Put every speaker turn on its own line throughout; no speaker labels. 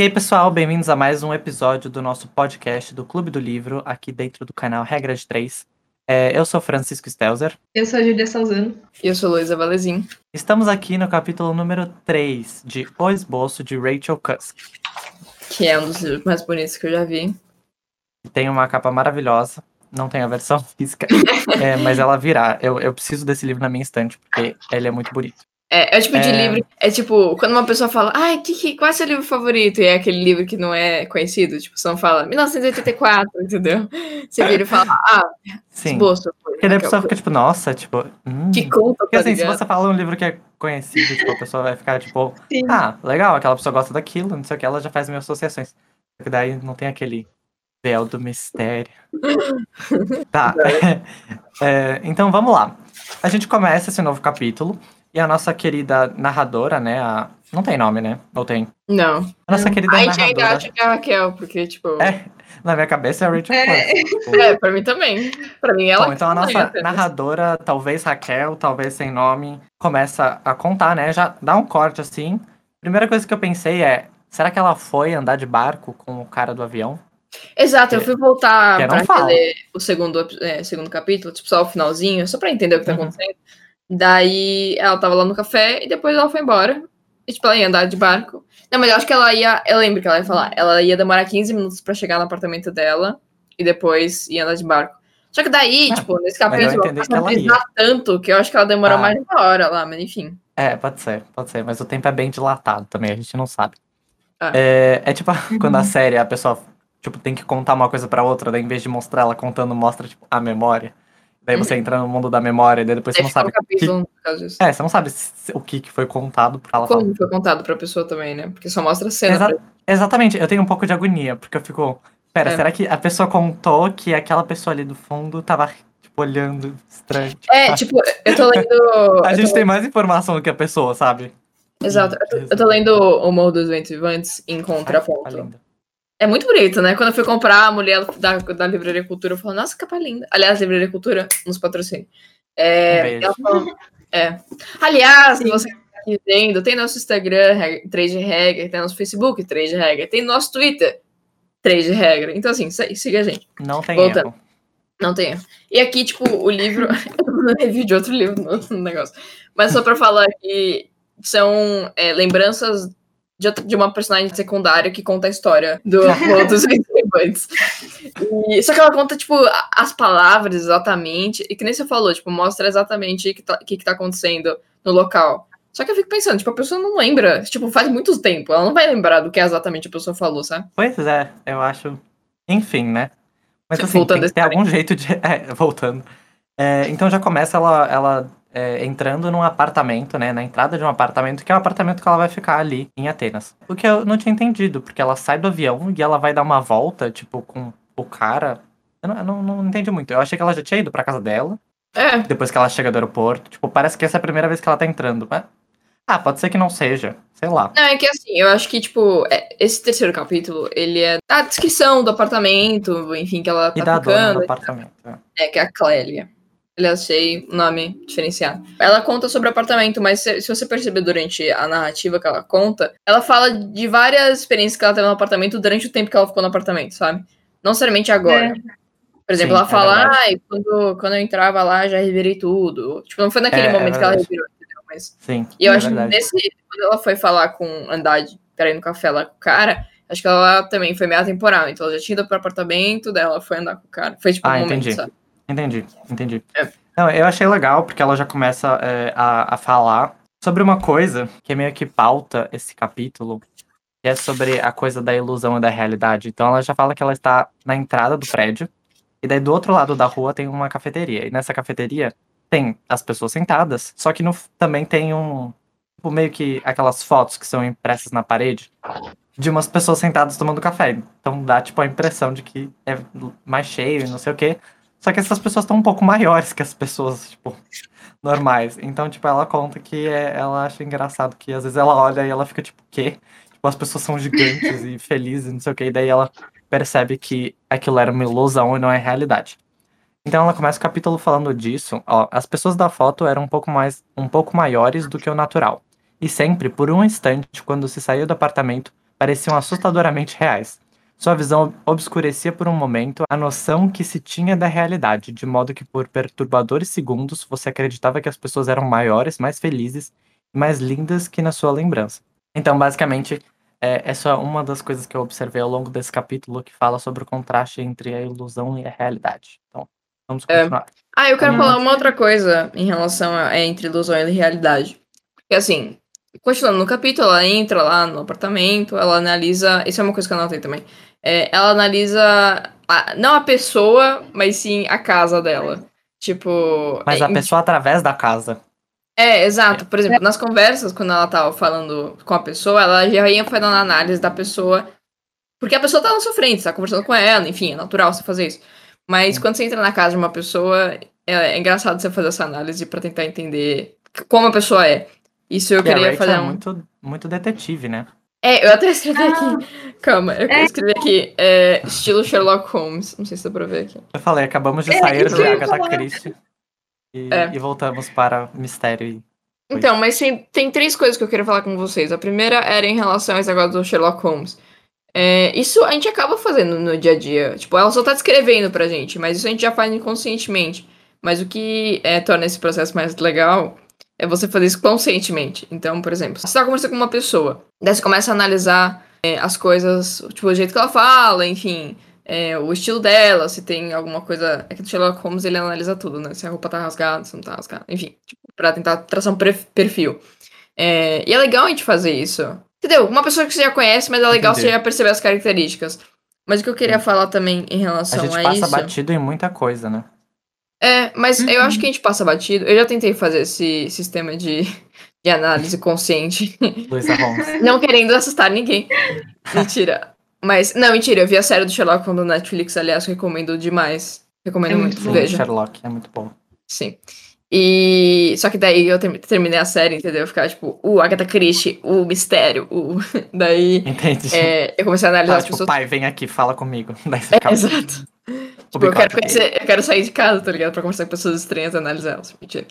E aí, pessoal, bem-vindos a mais um episódio do nosso podcast do Clube do Livro, aqui dentro do canal Regra de Três. É, eu sou Francisco Stelzer.
Eu sou a Julia Salzano.
E eu sou Luísa Valezin.
Estamos aqui no capítulo número 3 de O Esboço de Rachel Cusk.
Que é um dos livros mais bonitos que eu já vi.
Tem uma capa maravilhosa. Não tem a versão física, é, mas ela virá. Eu, eu preciso desse livro na minha estante, porque ele é muito bonito.
É, é o tipo de é... livro. É tipo, quando uma pessoa fala, ai, que, que, qual é seu livro favorito? E é aquele livro que não é conhecido. Tipo, você não fala 1984, entendeu? Você vira e fala, ah,
Sim. esboço. Porque daí a pessoa fica tipo, nossa, tipo. Hum.
Que conta,
Porque tá assim, ligado? se você fala um livro que é conhecido, tipo, a pessoa vai ficar tipo, Sim. ah, legal, aquela pessoa gosta daquilo, não sei o que, ela já faz minhas associações. Porque daí não tem aquele véu do mistério. tá. É, então vamos lá. A gente começa esse novo capítulo. E a nossa querida narradora, né? A... Não tem nome, né? Ou tem?
Não.
A nossa querida
Ai,
narradora.
ainda acho que é a Raquel, porque, tipo.
É, na minha cabeça é a Rachel
é.
Tipo...
é, pra mim também. Pra mim ela.
Bom, então a nossa narradora, talvez Raquel, talvez sem nome, começa a contar, né? Já dá um corte assim. Primeira coisa que eu pensei é: será que ela foi andar de barco com o cara do avião?
Exato, eu fui voltar pra ler o segundo, é, segundo capítulo, tipo, só o finalzinho, só pra entender o que tá uhum. acontecendo. Daí ela tava lá no café e depois ela foi embora. E, tipo, ela ia andar de barco. Não, mas eu acho que ela ia. Eu lembro que ela ia falar. Ela ia demorar 15 minutos pra chegar no apartamento dela e depois ia andar de barco. Só que daí, ah, tipo, nesse capítulo, ela ela tanto que eu acho que ela demorou ah. mais de uma hora lá, mas enfim.
É, pode ser, pode ser. Mas o tempo é bem dilatado também, a gente não sabe. Ah. É, é tipo quando a série, a pessoa, tipo, tem que contar uma coisa pra outra, daí em vez de mostrar ela contando, mostra, tipo, a memória. Daí você entra no mundo da memória, daí depois você não sabe. Que... É, você não sabe o que foi contado pra ela.
Como foi contado pra pessoa também, né? Porque só mostra a cena. Exa
pra... Exatamente, eu tenho um pouco de agonia, porque eu fico. Pera, é. será que a pessoa contou que aquela pessoa ali do fundo tava, tipo, olhando estranho?
É, tipo, eu tô lendo.
a gente
tô...
tem mais informação do que a pessoa, sabe?
Exato. Eu tô lendo O Morro dos Ventos Vivantes em contraponto. É muito bonito, né? Quando eu fui comprar, a mulher da, da Livraria Cultura falou, nossa, capa linda. Aliás, Livraria Cultura nos patrocina. É, um falou, é. Aliás, Sim. você tá aqui vendo, tem nosso Instagram, 3 de regra, tem nosso Facebook, 3 de regra, tem nosso Twitter, 3 de regra. Então, assim, siga a gente.
Não tem Voltando. erro.
Não tem erro. E aqui, tipo, o livro. eu review de outro livro no, no negócio. Mas só pra falar que são é, lembranças de, de uma personagem secundária que conta a história do dos participantes. E, só que ela conta, tipo, as palavras exatamente, e que nem você falou, tipo, mostra exatamente o que, tá, que, que tá acontecendo no local. Só que eu fico pensando, tipo, a pessoa não lembra, tipo, faz muito tempo, ela não vai lembrar do que exatamente a pessoa falou, sabe?
Pois é, eu acho. Enfim, né? Mas tipo, assim, voltando tem que ter algum jeito de. É, voltando. É, então já começa ela, ela é, entrando num apartamento, né? Na entrada de um apartamento, que é o apartamento que ela vai ficar ali em Atenas. O que eu não tinha entendido, porque ela sai do avião e ela vai dar uma volta, tipo, com o cara. Eu não, eu não, não entendi muito. Eu achei que ela já tinha ido pra casa dela.
É.
Depois que ela chega do aeroporto. Tipo, parece que essa é a primeira vez que ela tá entrando. Mas... Ah, pode ser que não seja. Sei lá.
Não, é que assim, eu acho que, tipo, é, esse terceiro capítulo, ele é a descrição do apartamento, enfim, que ela tá
e da
ficando. Dona
do apartamento.
É. é, que é a Clélia. Aliás, achei o nome diferenciado. Ela conta sobre o apartamento, mas se, se, você perceber durante a narrativa que ela conta, ela fala de várias experiências que ela teve no apartamento durante o tempo que ela ficou no apartamento, sabe? Não seriamente agora. É. Por exemplo, Sim, ela é fala, ah, quando, quando eu entrava lá, já revirei tudo. Tipo, não foi naquele é, é momento que ela revirou, entendeu? Mas...
Sim.
E eu acho que nesse. Quando ela foi falar com andar pra ir no café lá com o cara, acho que ela também foi meio temporal. Então ela já tinha ido pro apartamento dela, foi andar com o cara. Foi tipo
ah,
um
entendi.
momento, sabe?
Entendi, entendi.
É.
Não, eu achei legal, porque ela já começa é, a, a falar sobre uma coisa que é meio que pauta esse capítulo, que é sobre a coisa da ilusão e da realidade. Então ela já fala que ela está na entrada do prédio, e daí do outro lado da rua tem uma cafeteria. E nessa cafeteria tem as pessoas sentadas, só que no, também tem um. Tipo, meio que aquelas fotos que são impressas na parede de umas pessoas sentadas tomando café. Então dá, tipo, a impressão de que é mais cheio e não sei o quê. Só que essas pessoas estão um pouco maiores que as pessoas, tipo, normais. Então, tipo, ela conta que é, ela acha engraçado que às vezes ela olha e ela fica tipo, quê? Tipo, as pessoas são gigantes e felizes, não sei o quê. E daí ela percebe que aquilo era uma ilusão e não é realidade. Então ela começa o capítulo falando disso. Ó, as pessoas da foto eram um pouco mais, um pouco maiores do que o natural. E sempre, por um instante, quando se saiu do apartamento, pareciam assustadoramente reais. Sua visão obscurecia por um momento a noção que se tinha da realidade, de modo que por perturbadores segundos você acreditava que as pessoas eram maiores, mais felizes e mais lindas que na sua lembrança. Então, basicamente, é, essa é uma das coisas que eu observei ao longo desse capítulo que fala sobre o contraste entre a ilusão e a realidade. Então, vamos
É.
continuar.
Ah, eu quero
Hum.
falar uma outra coisa em relação a, a entre ilusão e realidade. Porque assim, continuando no capítulo, ela entra lá no apartamento, ela analisa. Isso é uma coisa que eu anotei também. É, ela analisa a- não a pessoa, mas sim a casa dela. Tipo.
Mas
é,
a pessoa através da casa.
É, exato. Por exemplo, nas conversas, quando ela tava falando com a pessoa, ela já ia fazendo a análise da pessoa. Porque a pessoa tá na sua frente, você tá conversando com ela, enfim, é natural você fazer isso. Mas quando você entra na casa de uma pessoa, é, é engraçado você fazer essa análise pra tentar entender como a pessoa é. Isso eu
E a
queria
Rachel
fazer
é
um.
muito, muito detetive, né?
É, eu até escrevi aqui.
Ah.
Calma, eu
É.
escrevi aqui. é, estilo Sherlock Holmes. Não sei se dá pra ver aqui.
Eu falei, acabamos de
É,
sair
eu ia
Agatha. Christie. E,
É.
e voltamos para mistério e.
Então, mas tem, tem três coisas que eu queria falar com vocês. A primeira era em relação a esse negócio do Sherlock Holmes. É, isso a gente acaba fazendo no dia a dia. Tipo, ela só tá descrevendo pra gente, mas isso a gente já faz inconscientemente. Mas o que é, torna esse processo mais legal é você fazer isso conscientemente. Então, por exemplo, você tá conversando com uma pessoa, daí você começa a analisar é, as coisas, tipo, o jeito que ela fala, enfim, é, o estilo dela, se tem alguma coisa. É que o Sherlock Holmes ele analisa tudo, né? Se a roupa tá rasgada, se não tá rasgada, enfim, tipo, pra tentar traçar um perfil. É, e é legal a gente fazer isso. Entendeu? Uma pessoa que você já conhece, mas é legal
Entendi.
você já perceber as características. Mas o que eu queria falar também em
a
relação
gente
a,
passa
isso.
batido em muita coisa, né?
É, mas eu
Uhum.
acho que a gente passa batido. Eu já tentei fazer esse sistema de, de análise consciente.
Luísa Holmes.
não querendo assustar ninguém. Mentira. Mas, não, mentira. Eu vi a série do Sherlock no Netflix, aliás, recomendo demais. Recomendo
É
muito,
muito
veja.
Sherlock, é muito bom.
Sim. E. Só que daí eu ter- terminei a série, entendeu? Eu ficava tipo, o Agatha Christie, o mistério, o. daí.
Entendi.
é, eu comecei a analisar
Tá,
as
tipo,
pessoas.
pai, vem aqui, fala comigo. Daí você
É,
acaba.
exato. Tipo, eu quero, conhecer, eu quero sair de casa, tá ligado? Pra conversar com pessoas estranhas e analisar elas. Mentira.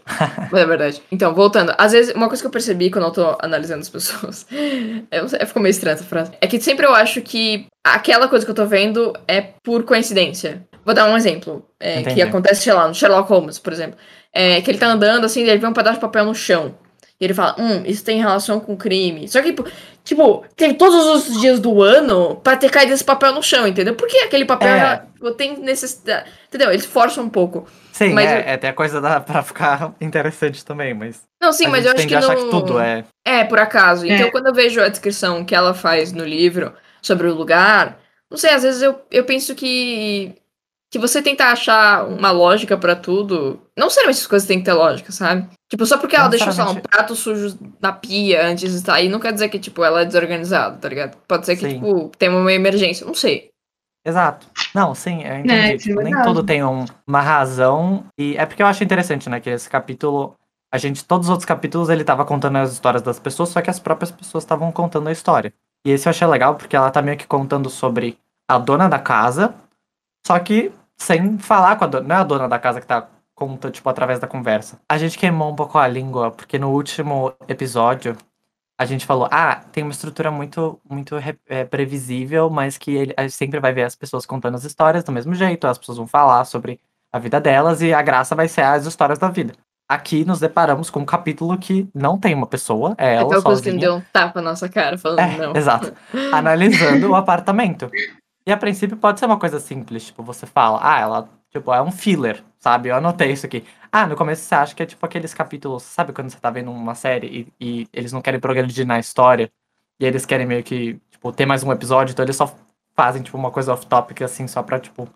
Mas é verdade. Então, voltando. Às vezes, uma coisa que eu percebi quando eu tô analisando as pessoas. Eu sei, ficou meio estranha essa frase. É que sempre eu acho que aquela coisa que eu tô vendo é por coincidência. Vou dar um exemplo. é, que acontece, sei lá, no Sherlock Holmes, por exemplo. É, que ele tá andando assim, ele vê um pedaço de papel no chão. E ele fala, hum, isso tem relação com crime. Só que, tipo, tipo, tem todos os dias do ano pra ter caído esse papel no chão, entendeu? Porque aquele papel
É.
já tipo, tem necessidade. Entendeu? Eles forçam um pouco.
Sim,
mas
é,
eu-
é até a coisa da, pra ficar interessante também, mas.
Não, sim,
a
mas
gente
eu acho que no...
que tudo é.
É, por acaso. Então,
É.
quando eu vejo a descrição que ela faz no livro sobre o lugar, não sei, às vezes eu, eu penso que que você tentar achar uma lógica pra tudo, não necessariamente essas coisas têm que ter lógica, sabe? Tipo, só porque ela
Não
deixou, sei lá, um prato sujo na pia antes de sair, não quer dizer que, tipo, ela é desorganizada, tá ligado? Pode ser que,
Sim.
tipo, tem uma emergência, não sei.
Exato. Não, sim, eu
É,
entendi.
é
tipo, nem tudo tem um- uma razão. E é porque eu acho interessante, né? Que esse capítulo. A gente, todos os outros capítulos, ele tava contando as histórias das pessoas, só que as próprias pessoas estavam contando a história. E esse eu achei legal, porque ela tá meio que contando sobre a dona da casa, só que sem falar com a dona. Não é a dona da casa que tá conta, tipo, através da conversa. A gente queimou um pouco a língua, porque no último episódio, a gente falou, ah, tem uma estrutura muito, muito é, previsível, mas que ele, a gente sempre vai ver as pessoas contando as histórias do mesmo jeito, as pessoas vão falar sobre a vida delas e a graça vai ser as histórias da vida. Aqui nos deparamos com um capítulo que não tem uma pessoa, é ela
coisa que
sozinha.
deu um tapa na nossa cara, falando
É,
não.
exato. Analisando o apartamento. E a princípio pode ser uma coisa simples, tipo, você fala, ah, ela, tipo, é um filler, sabe? Eu anotei isso aqui. Ah, no começo você acha que é tipo aqueles capítulos, sabe quando você tá vendo uma série e, e eles não querem progredir na história, e eles querem meio que, tipo, ter mais um episódio, então eles só fazem, tipo, uma coisa off-topic, assim, só pra, tipo,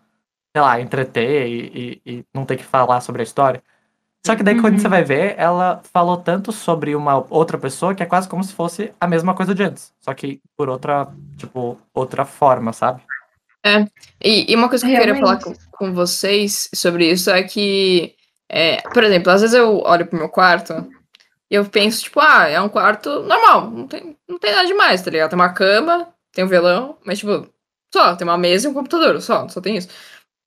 sei lá, entreter e, e, e não ter que falar sobre a história. Só que daí quando
Uhum.
você vai ver, ela falou tanto sobre uma outra pessoa que é quase como se fosse a mesma coisa de antes. Só que por outra, tipo, outra forma, sabe?
E, e uma coisa que eu queria falar
Realmente.
com, com vocês sobre isso é que, é, por exemplo, às vezes eu olho pro meu quarto e eu penso, tipo, ah, é um quarto normal, não tem, não tem nada demais, tá ligado? Tem uma cama, tem um violão, mas, tipo, só, tem uma mesa e um computador, só, só tem isso.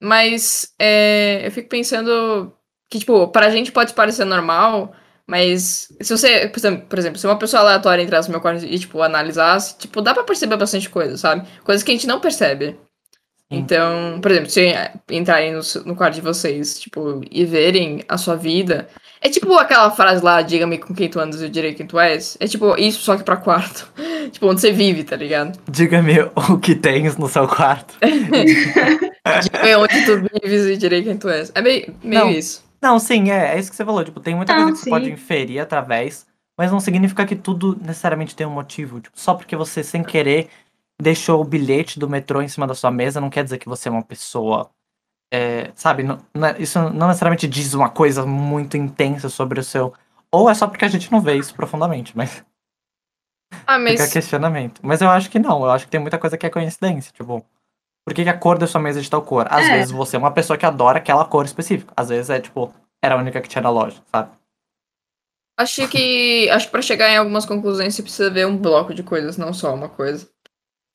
Mas é, eu fico pensando que, tipo, pra gente pode parecer normal, Mas se você, por exemplo, por exemplo, se uma pessoa aleatória entrasse no meu quarto e, tipo, analisasse, tipo, dá pra perceber bastante coisa, sabe? Coisas que a gente não percebe. Então, por exemplo, se entrarem no, no quarto de vocês, tipo, e verem a sua vida. É tipo aquela frase lá, diga-me com quem tu andas e eu direi quem tu és. É tipo isso, só que pra quarto. tipo, onde você vive, tá ligado?
Diga-me o que tens no seu quarto.
diga-me onde tu vives e direi quem tu és. É meio, meio
Não.
isso.
Não, sim, é, é isso que você falou. Tipo, tem muita
Não,
coisa que você pode inferir através, mas não significa que tudo necessariamente tem um motivo. Tipo, só porque você, sem querer, deixou o bilhete do metrô em cima da sua mesa, não quer dizer que você é uma pessoa. é, sabe? não- é- isso não necessariamente diz uma coisa muito intensa sobre o seu. Ou é só porque a gente não vê isso profundamente, mas
Ah,
fica
mas.
questionamento. Mas eu acho que não, eu acho que tem muita coisa que é coincidência. Tipo, por que, que a cor da sua mesa é de tal cor? Às
É.
vezes você é uma pessoa que adora aquela cor específica. Às vezes é tipo, era a única que tinha na loja, sabe?
Acho que. Acho que pra chegar em algumas conclusões você precisa ver um bloco de coisas, não só uma coisa.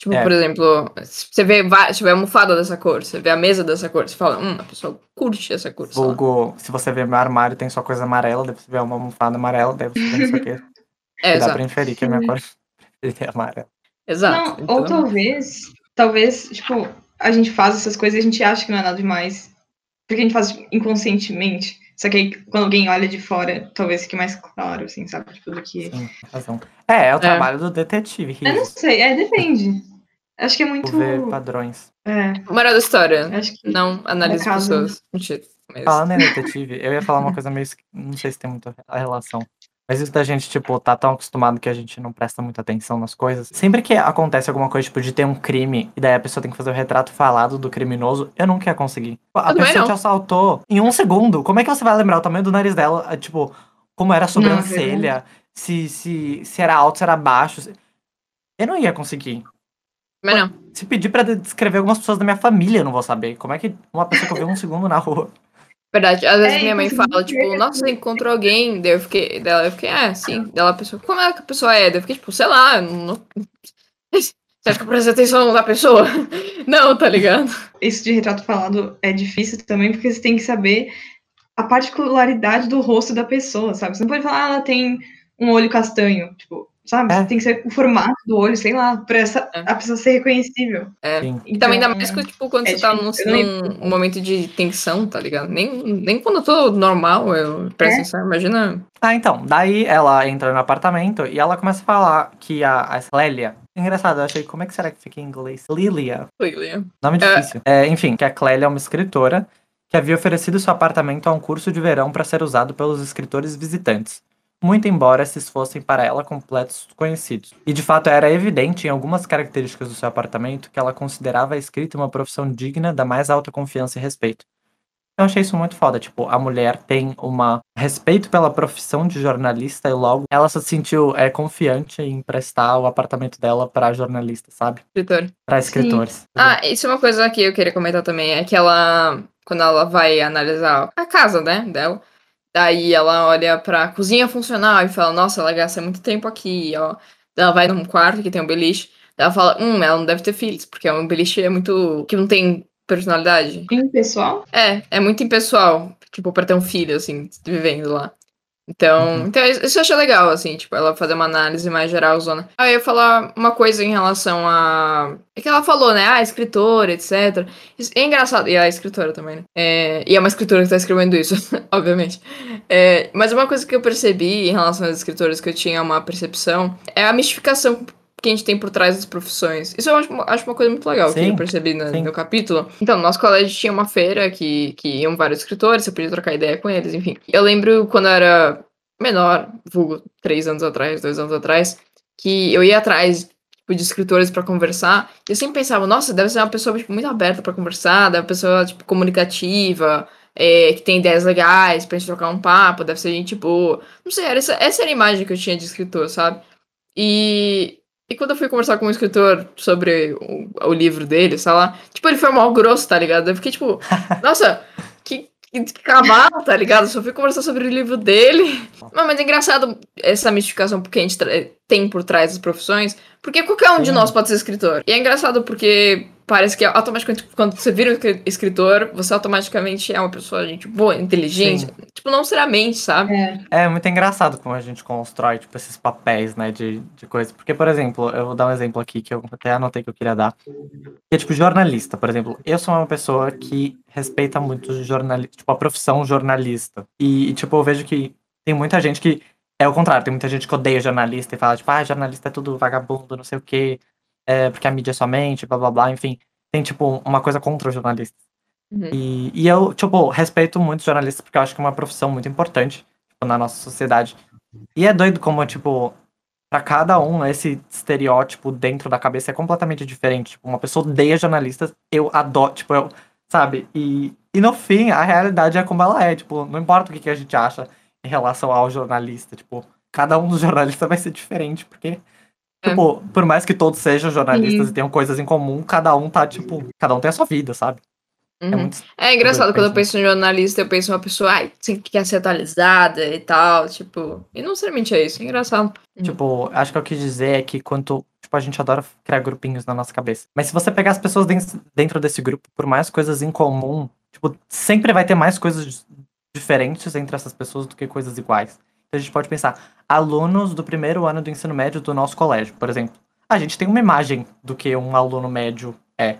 Tipo,
É.
por exemplo, se você vê, se vê a almofada dessa cor, você vê a mesa dessa cor, você fala, hum, a pessoa curte essa cor.
Vulgo, se você vê meu armário tem só coisa amarela, daí você vê uma almofada amarela, daí você vê não sei o quê.
É,
E dá
exato.
pra inferir que a minha cor é amarela.
Exato.
Não, ou
Então,
talvez, talvez, tipo, a gente faz essas coisas e a gente acha que não é nada demais. Porque a gente faz tipo, inconscientemente. Só que aí, quando alguém olha de fora, talvez fique mais claro, assim, sabe? Tipo, do que.
Sim, razão. É, é o trabalho do detetive,
Eu não sei, é, depende. Acho que é muito.
Tipo, ver padrões.
É,
moral da história.
acho que.
Não analise
No caso-
pessoas. Mentira. Mas...
Falando em detetive, eu ia falar uma coisa meio. Não sei se tem muita a relação. Mas isso da gente, tipo, tá tão acostumado que a gente não presta muita atenção nas coisas. Sempre que acontece alguma coisa, tipo, de ter um crime, e daí a pessoa tem que fazer o retrato falado do criminoso, eu nunca ia conseguir. A
Eu
pessoa
não.
te assaltou em um segundo. Como é que você vai lembrar o tamanho do nariz dela? Ah, Tipo, como era a sobrancelha, se, se, se era alto, se era baixo. Eu não ia conseguir.
Mas não.
Se pedir pra descrever algumas pessoas da minha família, eu não vou saber. Como é que uma pessoa que eu vi um segundo na rua.
Verdade, às vezes
É,
minha mãe fala, tipo, nossa, você encontrou alguém, daí eu fiquei, dela, eu fiquei, ah, sim, dela a pessoa, como é que a pessoa é? Daí eu fiquei, tipo, sei lá, não... você acha que eu presto atenção na pessoa? Não, tá ligado?
Isso de retrato falado é difícil também, porque você tem que saber a particularidade do rosto da pessoa, sabe? Você não pode falar, ah, ela tem um olho castanho, tipo, sabe?
É.
Tem que ser o formato do olho, sei lá, pra essa,
É.
a pessoa ser reconhecível.
É.
Sim.
E também ainda
Então,
mais que, tipo, quando
é
você tá num,
não-
num momento de tensão, tá ligado? Nem, nem quando eu tô normal, eu presto
É.
atenção, imagina...
Ah, então. Daí ela entra no apartamento e ela começa a falar que a, a Clélia. Engraçado, eu achei. Como é que será que fica em inglês? Lilia.
Lilia.
Nome
É.
difícil. É, enfim, que a Clélia é uma escritora que havia oferecido seu apartamento a um curso de verão para ser usado pelos escritores visitantes. Muito embora esses fossem para ela completos desconhecidos. E de fato era evidente em algumas características do seu apartamento que ela considerava a escrita uma profissão digna da mais alta confiança e respeito. Eu achei isso muito foda. Tipo, a mulher tem uma respeito pela profissão de jornalista e logo ela se sentiu é, confiante em emprestar o apartamento dela para jornalista, sabe?
Escritor.
Para escritores.
Ah, isso é uma coisa que eu queria comentar também, é que ela, quando ela vai analisar a casa, né, dela, daí ela olha pra cozinha funcional e fala, nossa, ela gasta muito tempo aqui, ó. Daí Ela vai num quarto que tem um beliche, daí ela fala, hum, ela não deve ter filhos, porque um beliche é muito, que não tem personalidade.
Sim, pessoal.
É, é muito impessoal, tipo, pra ter um filho, assim, vivendo lá. Então,
Uhum.
então isso eu achei legal, assim, tipo, ela fazer uma análise mais geral, zona. Ah, eu ia falar uma coisa em relação a. É que ela falou, né? Ah, escritora, etc. É engraçado. E a escritora também, né? É, E é uma escritora que tá escrevendo isso, obviamente. É, Mas uma coisa que eu percebi em relação às escritoras que eu tinha uma percepção é a mistificação que a gente tem por trás das profissões. Isso eu acho, acho uma coisa muito legal que
Sim,
eu percebi no, no capítulo. Então, no nosso colégio tinha uma feira que, que iam vários escritores, você podia trocar ideia com eles, enfim. Eu lembro quando eu era menor, vulgo três anos atrás, dois anos atrás, que eu ia atrás tipo, de escritores pra conversar, e eu sempre pensava, nossa, deve ser uma pessoa tipo, muito aberta pra conversar, deve ser uma pessoa tipo, comunicativa, é, que tem ideias legais pra gente trocar um papo, deve ser gente boa. Não sei, era essa, essa era a imagem que eu tinha de escritor, sabe? E, e quando eu fui conversar com um escritor sobre o, o livro dele, sei lá, tipo, ele foi mal grosso, tá ligado? Eu fiquei tipo, nossa, que, que, que cavalo, tá ligado? Eu só fui conversar sobre o livro dele. Mas, mas é engraçado essa mistificação que a gente tem por trás das profissões, porque qualquer um de
Sim.
nós pode ser escritor. E é engraçado porque parece que automaticamente, quando você vira um escritor, você automaticamente é uma pessoa, gente, boa, inteligente. Sim. Tipo, não seriamente, sabe?
É.
é muito engraçado como a gente constrói, tipo, esses papéis, né, de, de coisa. Porque, por exemplo, eu vou dar um exemplo aqui que eu até anotei que eu queria dar. Que é, tipo, jornalista, por exemplo. Eu sou uma pessoa que respeita muito jornalista, tipo, a profissão jornalista. E, e, tipo, eu vejo que tem muita gente que é o contrário, tem muita gente que odeia jornalista e fala, tipo, ah, jornalista é tudo vagabundo, não sei o quê, é, porque a mídia é somente, blá blá blá, enfim. Tem, tipo, uma coisa contra os jornalistas. Uhum. E, e eu, tipo, respeito muito os jornalistas porque eu acho que é uma profissão muito importante tipo, na nossa sociedade. E é doido como, tipo, para cada um, esse estereótipo dentro da cabeça é completamente diferente. Tipo, uma pessoa odeia jornalistas, eu adoro, tipo, eu, sabe? E, e no fim, a realidade é como ela é, tipo, não importa o que, que a gente acha em relação ao jornalista. Tipo, cada um dos jornalistas vai ser diferente, porque. Tipo, por mais que todos sejam jornalistas uhum. e tenham coisas em comum, cada um tá, tipo, cada um tem a sua vida, sabe?
É uhum. É, muito... é, engraçado, quando eu penso em jornalista, eu penso em uma pessoa ai, que quer ser atualizada e tal, tipo, e não necessariamente é isso, é engraçado.
Uhum. Tipo, acho que eu quis dizer é que quanto, tipo, a gente adora criar grupinhos na nossa cabeça. Mas se você pegar as pessoas dentro desse grupo, por mais coisas em comum, tipo, sempre vai ter mais coisas diferentes entre essas pessoas do que coisas iguais. A gente pode pensar, alunos do primeiro ano do ensino médio do nosso colégio, por exemplo. A gente tem uma imagem do que um aluno médio é.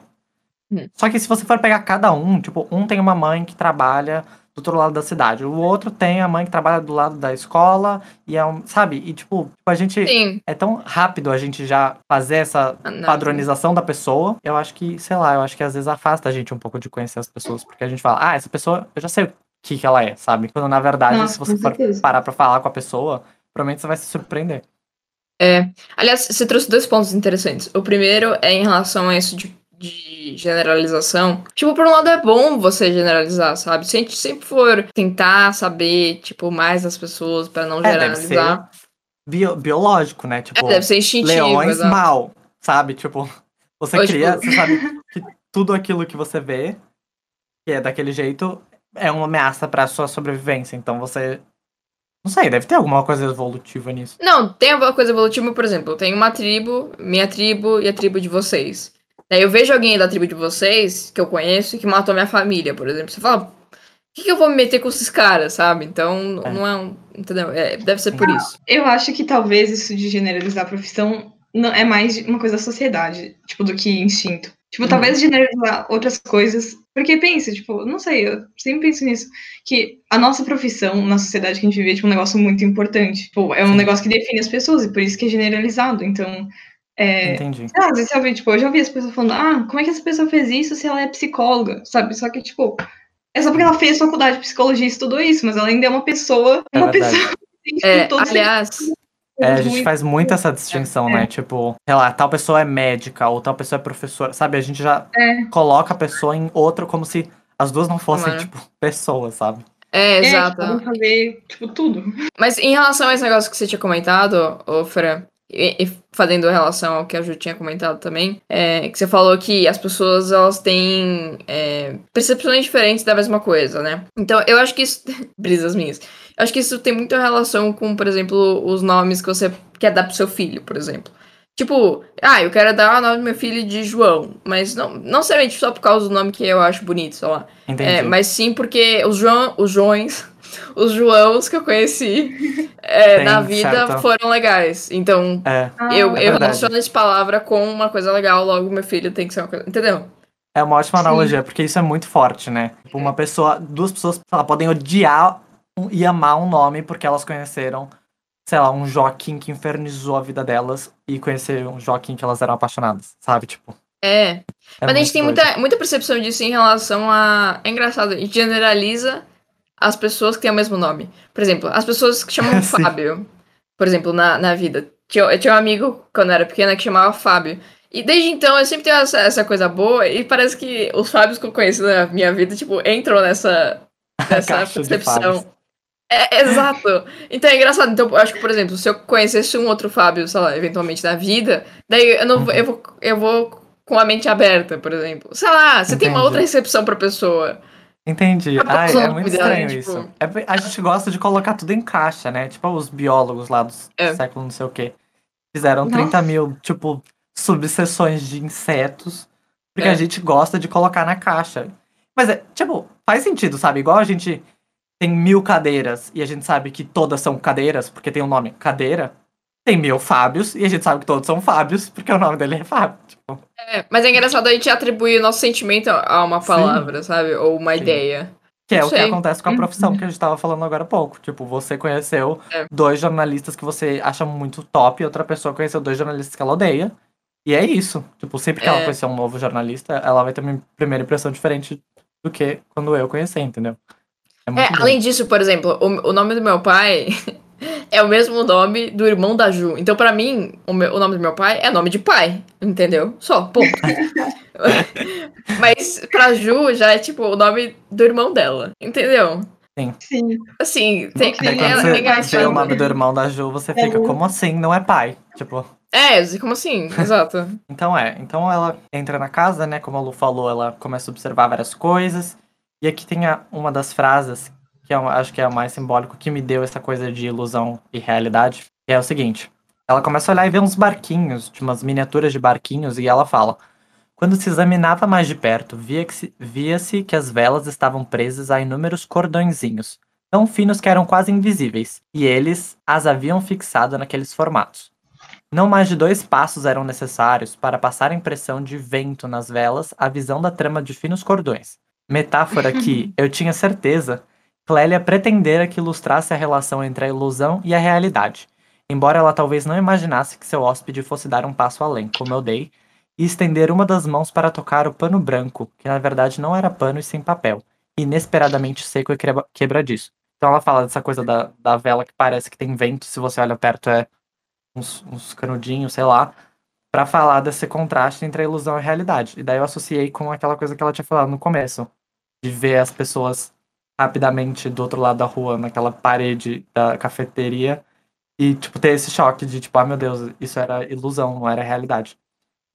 Hum. Só que se você for pegar cada um, tipo, um tem uma mãe que trabalha do outro lado da cidade, o outro tem a mãe que trabalha do lado da escola, e é um, sabe? E tipo, a gente. Sim. É tão rápido a gente já fazer essa Não. padronização da pessoa. Eu acho que, sei lá, eu acho que às vezes afasta a gente um pouco de conhecer as pessoas, porque a gente fala, ah, essa pessoa, eu já sei que, que ela é, sabe? Quando na verdade, se você for parar pra falar com a pessoa, provavelmente você vai se surpreender.
É. Aliás, você trouxe dois pontos interessantes. O primeiro é em relação a isso de, de generalização. Tipo, por um lado é bom você generalizar, sabe? Se a gente sempre for tentar saber, tipo, mais das pessoas para não é, generalizar.
Bio, biológico, né? Tipo,
é, deve ser instintivo.
Leões mal, sabe? Tipo, você Ou, cria, tipo... você sabe que tudo aquilo que você vê, que é daquele jeito, é uma ameaça para sua sobrevivência. Então você. Não sei, deve ter alguma coisa evolutiva nisso.
Não, tem alguma coisa evolutiva, por exemplo, tem uma tribo, minha tribo e a tribo de vocês. Daí eu vejo alguém da tribo de vocês, que eu conheço, que matou minha família, por exemplo. Você fala, por que, que eu vou me meter com esses caras, sabe? Então, é. não é um. Entendeu? É, deve ser por isso.
Eu acho que talvez isso de generalizar a profissão não, é mais uma coisa da sociedade, tipo, do que instinto. Tipo, uhum. talvez generalizar outras coisas. Porque pensa, tipo, não sei, eu sempre penso nisso. Que a nossa profissão na sociedade que a gente vive é tipo, um negócio muito importante. Tipo, é um Sim. negócio que define as pessoas, e por isso que é generalizado. Então. É,
Entendi.
Ah, às vezes eu, vi, tipo, eu já ouvi as pessoas falando, ah, como é que essa pessoa fez isso se ela é psicóloga? Sabe? Só que, tipo, é só porque ela fez faculdade de psicologia e estudou isso, mas ela ainda é uma pessoa. É uma
verdade.
pessoa.
É, aliás,
é, a gente faz muito essa distinção, né? é. né? Tipo, sei lá, tal pessoa é médica ou tal pessoa é professora. Sabe? A gente já é. coloca a pessoa em outra como se as duas não fossem, tipo, pessoas, sabe?
É, exato.
É, tipo, fazer, tipo, tudo.
Mas em relação a esse negócio que você tinha comentado, ô Fran, e, e fazendo relação ao que a Ju tinha comentado também, é, que você falou que as pessoas elas têm é, percepções diferentes da mesma coisa, né? Então eu acho que isso. brisas minhas. Eu acho que isso tem muita relação com, por exemplo, os nomes que você quer dar pro seu filho, por exemplo. Tipo, ah, eu quero dar o nome do meu filho de João, mas não, não somente só por causa do nome que eu acho bonito, sei lá.
Entendi. É,
mas sim porque os João, os Joões, os Joãos que eu conheci é, na vida certo. foram legais. Então,
é,
eu,
é
eu relaciono essa palavra com uma coisa legal, logo meu filho tem que ser uma coisa. Entendeu?
É uma ótima analogia, Sim. porque isso é muito forte, né? Tipo, uma pessoa, duas pessoas ela, podem odiar e amar um nome porque elas conheceram, sei lá, um Joaquim que infernizou a vida delas e conhecer um Joaquim que elas eram apaixonadas, sabe? Tipo.
É. é Mas a gente tem muita, muita percepção disso em relação a. É engraçado, a gente generaliza as pessoas que têm o mesmo nome. Por exemplo, as pessoas que chamam Fábio, por exemplo, na, na vida. Eu, tinha um amigo, quando eu era pequena, que chamava Fábio. E desde então eu sempre tenho essa, essa coisa boa, e parece que os Fábios que eu conheci na minha vida, tipo, entram nessa, nessa percepção. É, exato. Então é engraçado. Então, eu acho que, por exemplo, se eu conhecesse um outro Fábio, sei lá, eventualmente na vida, daí eu, não, eu, vou, eu vou com a mente aberta, por exemplo. Sei lá, você Entendi. tem uma outra recepção pra pessoa.
Entendi. Ai, é muito estranho tipo... isso. É, a gente gosta de colocar tudo em caixa, né? Tipo os biólogos lá do é. século não sei o quê. Fizeram Nossa. 30 mil, tipo, subseções de insetos Porque
É.
a gente gosta de colocar na caixa. Mas é, tipo, faz sentido, sabe? Igual a gente tem mil cadeiras e a gente sabe que todas são cadeiras, porque tem o nome cadeira. Tem mil Fábios e a gente sabe que todos são Fábios, porque o nome dele é Fábio. Tipo,
É, mas é engraçado a gente atribuir o nosso sentimento a uma
Sim.
palavra, sabe? Ou uma
Sim.
ideia.
que é o que acontece com a
Uhum.
profissão que a gente tava falando agora há pouco. Tipo, você conheceu
É.
dois jornalistas que você acha muito top e outra pessoa conheceu dois jornalistas que ela odeia. E é isso. Tipo, sempre que ela
É.
conhecer um novo jornalista, ela vai ter uma primeira impressão diferente do que quando eu conheci, entendeu? É
É, além disso, por exemplo, o, o nome do meu pai é o mesmo nome do irmão da Ju. Então, pra mim, o, meu- o nome do meu pai é nome de pai, entendeu? Só, ponto. Mas pra Ju já é tipo o nome do irmão dela, entendeu?
Sim.
Assim, tem,
Sim,
é,
quando
é
você vê o nome do irmão da Ju, você fica,
É.
como assim? Não é pai? Tipo,
É, como assim? Exato.
então é. Então ela entra na casa, né? Como a Lu falou, ela começa a observar várias coisas. E aqui tem a- uma das frases, que eu acho que é a mais simbólico, que me deu essa coisa de ilusão e realidade, que é o seguinte. Ela começa a olhar e vê uns barquinhos, de umas miniaturas de barquinhos, e ela fala: Quando se examinava mais de perto, via que via-se as velas estavam presas a inúmeros cordõezinhos, tão finos que eram quase invisíveis, e eles as haviam fixado naqueles formatos. Não mais de dois passos eram necessários para passar a impressão de vento nas velas a visão da trama de finos cordões. Metáfora que, eu tinha certeza, Clélia pretendera que ilustrasse a relação entre a ilusão e a realidade, embora ela talvez não imaginasse que seu hóspede fosse dar um passo além, como eu dei, e estender uma das mãos para tocar o pano branco, que na verdade não era pano e sim papel, inesperadamente seco e quebra- quebradiço. Então ela fala dessa coisa da, da vela que parece que tem vento, se você olha perto é uns, uns canudinhos, sei lá, pra falar desse contraste entre a ilusão e a realidade. E daí eu associei com aquela coisa que ela tinha falado no começo, de ver as pessoas rapidamente do outro lado da rua, naquela parede da cafeteria, e, tipo, ter esse choque de, tipo, ah, meu Deus, isso era ilusão, não era realidade.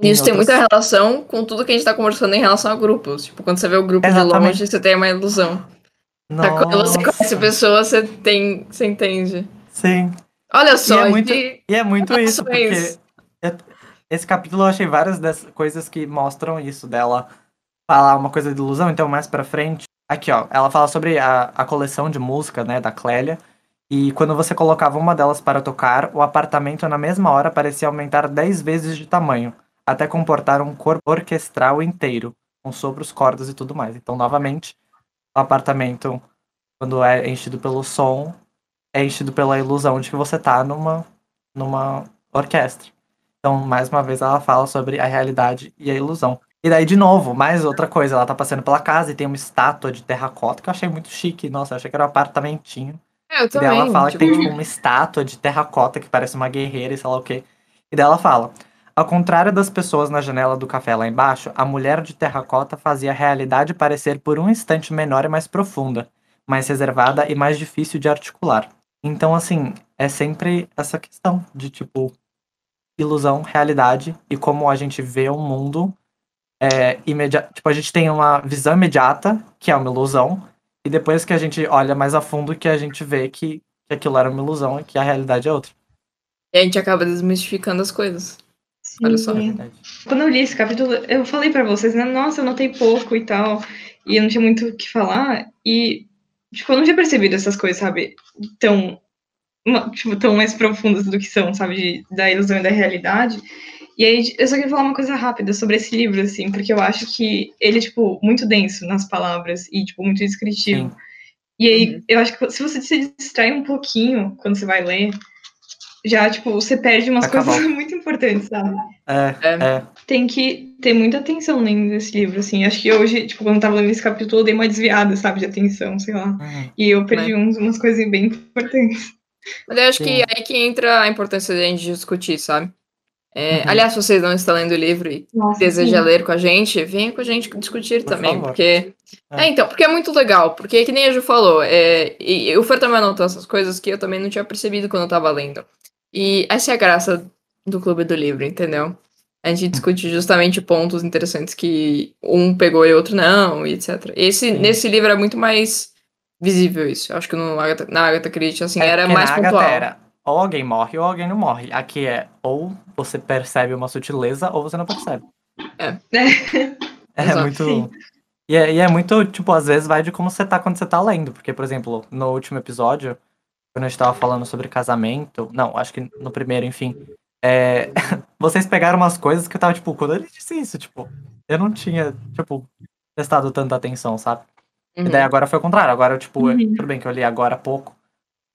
Em
Isso tem
outras-
muita relação com tudo que a gente tá conversando em relação a grupos. Tipo, quando você vê o grupo de
Exatamente.
longe, você tem uma ilusão. Tá, Quando você conhece a pessoa, você tem. Você entende.
Sim.
Olha só,
é muito-
de-
E é muito isso, porque esse capítulo eu achei várias dessas coisas que mostram isso dela falar uma coisa de ilusão, então mais pra frente. Aqui, ó, ela fala sobre a, a coleção de música, né, da Clélia. E quando você colocava uma delas para tocar, o apartamento na mesma hora parecia aumentar 10 vezes de tamanho, até comportar um corpo orquestral inteiro, com sopros, cordas e tudo mais. Então, novamente, o apartamento, quando é enchido pelo som, é enchido pela ilusão de que você tá numa, numa orquestra. Então, mais uma vez, ela fala sobre a realidade e a ilusão. E daí, de novo, mais outra coisa, ela tá passando pela casa e tem uma estátua de terracota que eu achei muito chique. Nossa, eu achei que era um apartamentinho.
É, eu
E daí ela fala
tipo,
que tem tipo uma estátua de terracota que parece uma guerreira e sei lá o quê. E daí ela fala: Ao contrário das pessoas na janela do café lá embaixo, a mulher de terracota fazia a realidade parecer por um instante menor e mais profunda, mais reservada e mais difícil de articular. Então, assim, é sempre essa questão de tipo ilusão, realidade e como a gente vê o mundo. É, imedi- tipo, a gente tem uma visão imediata, que é uma ilusão, e depois que a gente olha mais a fundo, que a gente vê que, que aquilo era uma ilusão e que a realidade é outra.
E a gente acaba desmistificando as coisas. Olha só.
É
Sim. Quando eu li esse capítulo, eu falei pra vocês, né? Nossa, eu notei pouco e tal. E eu não tinha muito o que falar. E, tipo, eu não tinha percebido essas coisas, sabe? Tão, tipo, tão mais profundas do que são, sabe? De- da ilusão e da realidade. E aí, eu só queria falar uma coisa rápida sobre esse livro, assim, porque eu acho que ele é, tipo, muito denso nas palavras e, tipo, muito descritivo.
Sim.
E aí,
Uhum.
eu acho que se você se distrai um pouquinho quando você vai ler, já, tipo, você perde umas
Acabou.
coisas muito importantes, sabe?
É,
É.
é.
tem que ter muita atenção lendo esse livro, assim. Acho que hoje, tipo, quando eu tava lendo esse capítulo, eu dei uma desviada, sabe, de atenção, sei lá.
Uhum.
E eu perdi uns, umas coisas bem importantes.
Mas eu acho que
Sim.
aí que entra a importância de a gente discutir, sabe? É,
Uhum.
Aliás, se vocês não estão lendo o livro e
Nossa,
deseja ler com a gente, venha com a gente discutir
Por
também,
favor.
porque...
É.
É. então, porque é muito legal, porque que nem a Ju falou, é, e, e o Fer também anotou essas coisas que eu também não tinha percebido quando eu tava lendo. E essa é a graça do Clube do Livro, entendeu? A gente discute justamente pontos interessantes que um pegou e outro não, e etc. Esse,
Sim.
nesse livro é muito mais visível isso. Eu acho que no Agatha, na Agatha Christie, assim,
É,
era mais pontual.
era ou alguém morre ou alguém não morre. Aqui é ou você percebe uma sutileza ou você não percebe. É
Exato.
muito.
Sim.
E é, e é muito, tipo, às vezes vai de como você tá quando você tá lendo. Porque, por exemplo, no último episódio, quando a gente tava falando sobre casamento. Não, acho que no primeiro, enfim. é, vocês pegaram umas coisas que eu tava, tipo, quando ele disse isso, tipo, eu não tinha, tipo, prestado tanta atenção, sabe? E
Uhum.
daí agora foi o contrário. Agora, tipo,
Uhum.
tudo bem que eu li agora há pouco,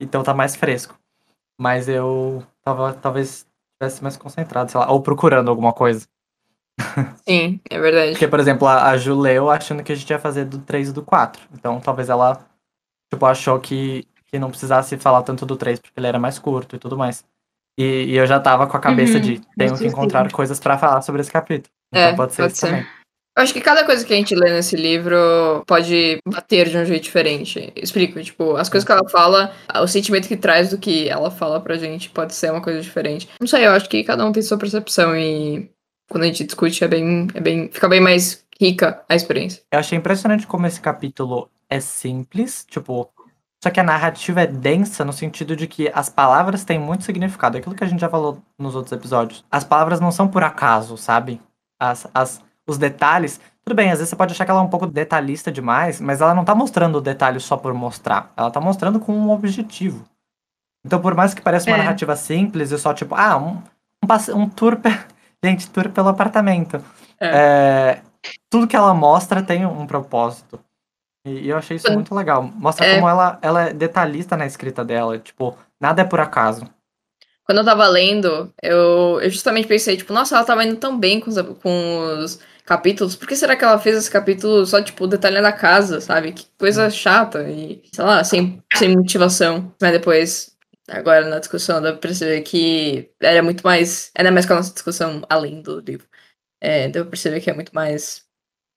então tá mais fresco. Mas eu tava, talvez estivesse mais concentrado, sei lá, ou procurando alguma coisa.
Sim, é verdade.
Porque, por exemplo, a, a Ju leu achando que a gente ia fazer do 3 e do 4. Então talvez ela, tipo, achou que, que não precisasse falar tanto do 3, porque ele era mais curto e tudo mais. E, e eu já tava com a cabeça
Uhum,
de tenho que encontrar coisas pra falar sobre esse capítulo. Então
É,
pode ser
pode
isso
ser.
também.
Eu acho que cada coisa que a gente lê nesse livro pode bater de um jeito diferente. Explico, tipo, as coisas que ela fala, o sentimento que traz do que ela fala pra gente pode ser uma coisa diferente. Não sei, eu acho que cada um tem sua percepção e quando a gente discute é bem, é bem, fica bem mais rica a experiência.
Eu achei impressionante como esse capítulo é simples, tipo, só que a narrativa é densa no sentido de que as palavras têm muito significado. Aquilo que a gente já falou nos outros episódios. As palavras não são por acaso, sabe? As, as, os detalhes. Tudo bem, às vezes você pode achar que ela é um pouco detalhista demais, mas ela não tá mostrando o detalhe só por mostrar. Ela tá mostrando com um objetivo. Então, por mais que pareça uma
É.
narrativa simples e só tipo, ah, um, um, um tour. pe- Gente, tour pelo apartamento. É, tudo que ela mostra tem um propósito. E, e eu achei isso muito legal. Mostra
É.
como ela, ela é detalhista na escrita dela. Tipo, nada é por acaso.
Quando eu tava lendo, eu, eu justamente pensei, tipo, nossa, ela tava indo tão bem com os, com os capítulos, por que será que ela fez esse capítulo só, tipo, detalhando a casa, sabe? Que coisa chata e, sei lá, sem, sem motivação. Mas depois, agora na discussão, dá pra perceber que era muito mais. Ainda mais com a nossa discussão além do livro. É, deu pra perceber que é muito mais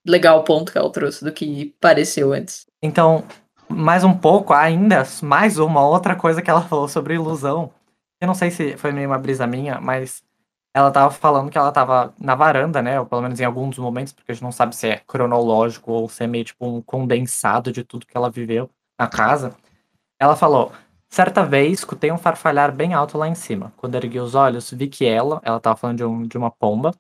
legal o ponto que ela trouxe do que pareceu antes.
Então, mais um pouco, ainda, mais uma outra coisa que ela falou sobre ilusão. Eu não sei se foi meio uma brisa minha, mas ela tava falando que ela tava na varanda, né? Ou pelo menos em alguns momentos, porque a gente não sabe se é cronológico ou se é meio tipo um condensado de tudo que ela viveu na casa. Ela falou: certa vez escutei um farfalhar bem alto lá em cima. Quando ergui os olhos, vi que ela, ela tava falando de, um, de uma pomba,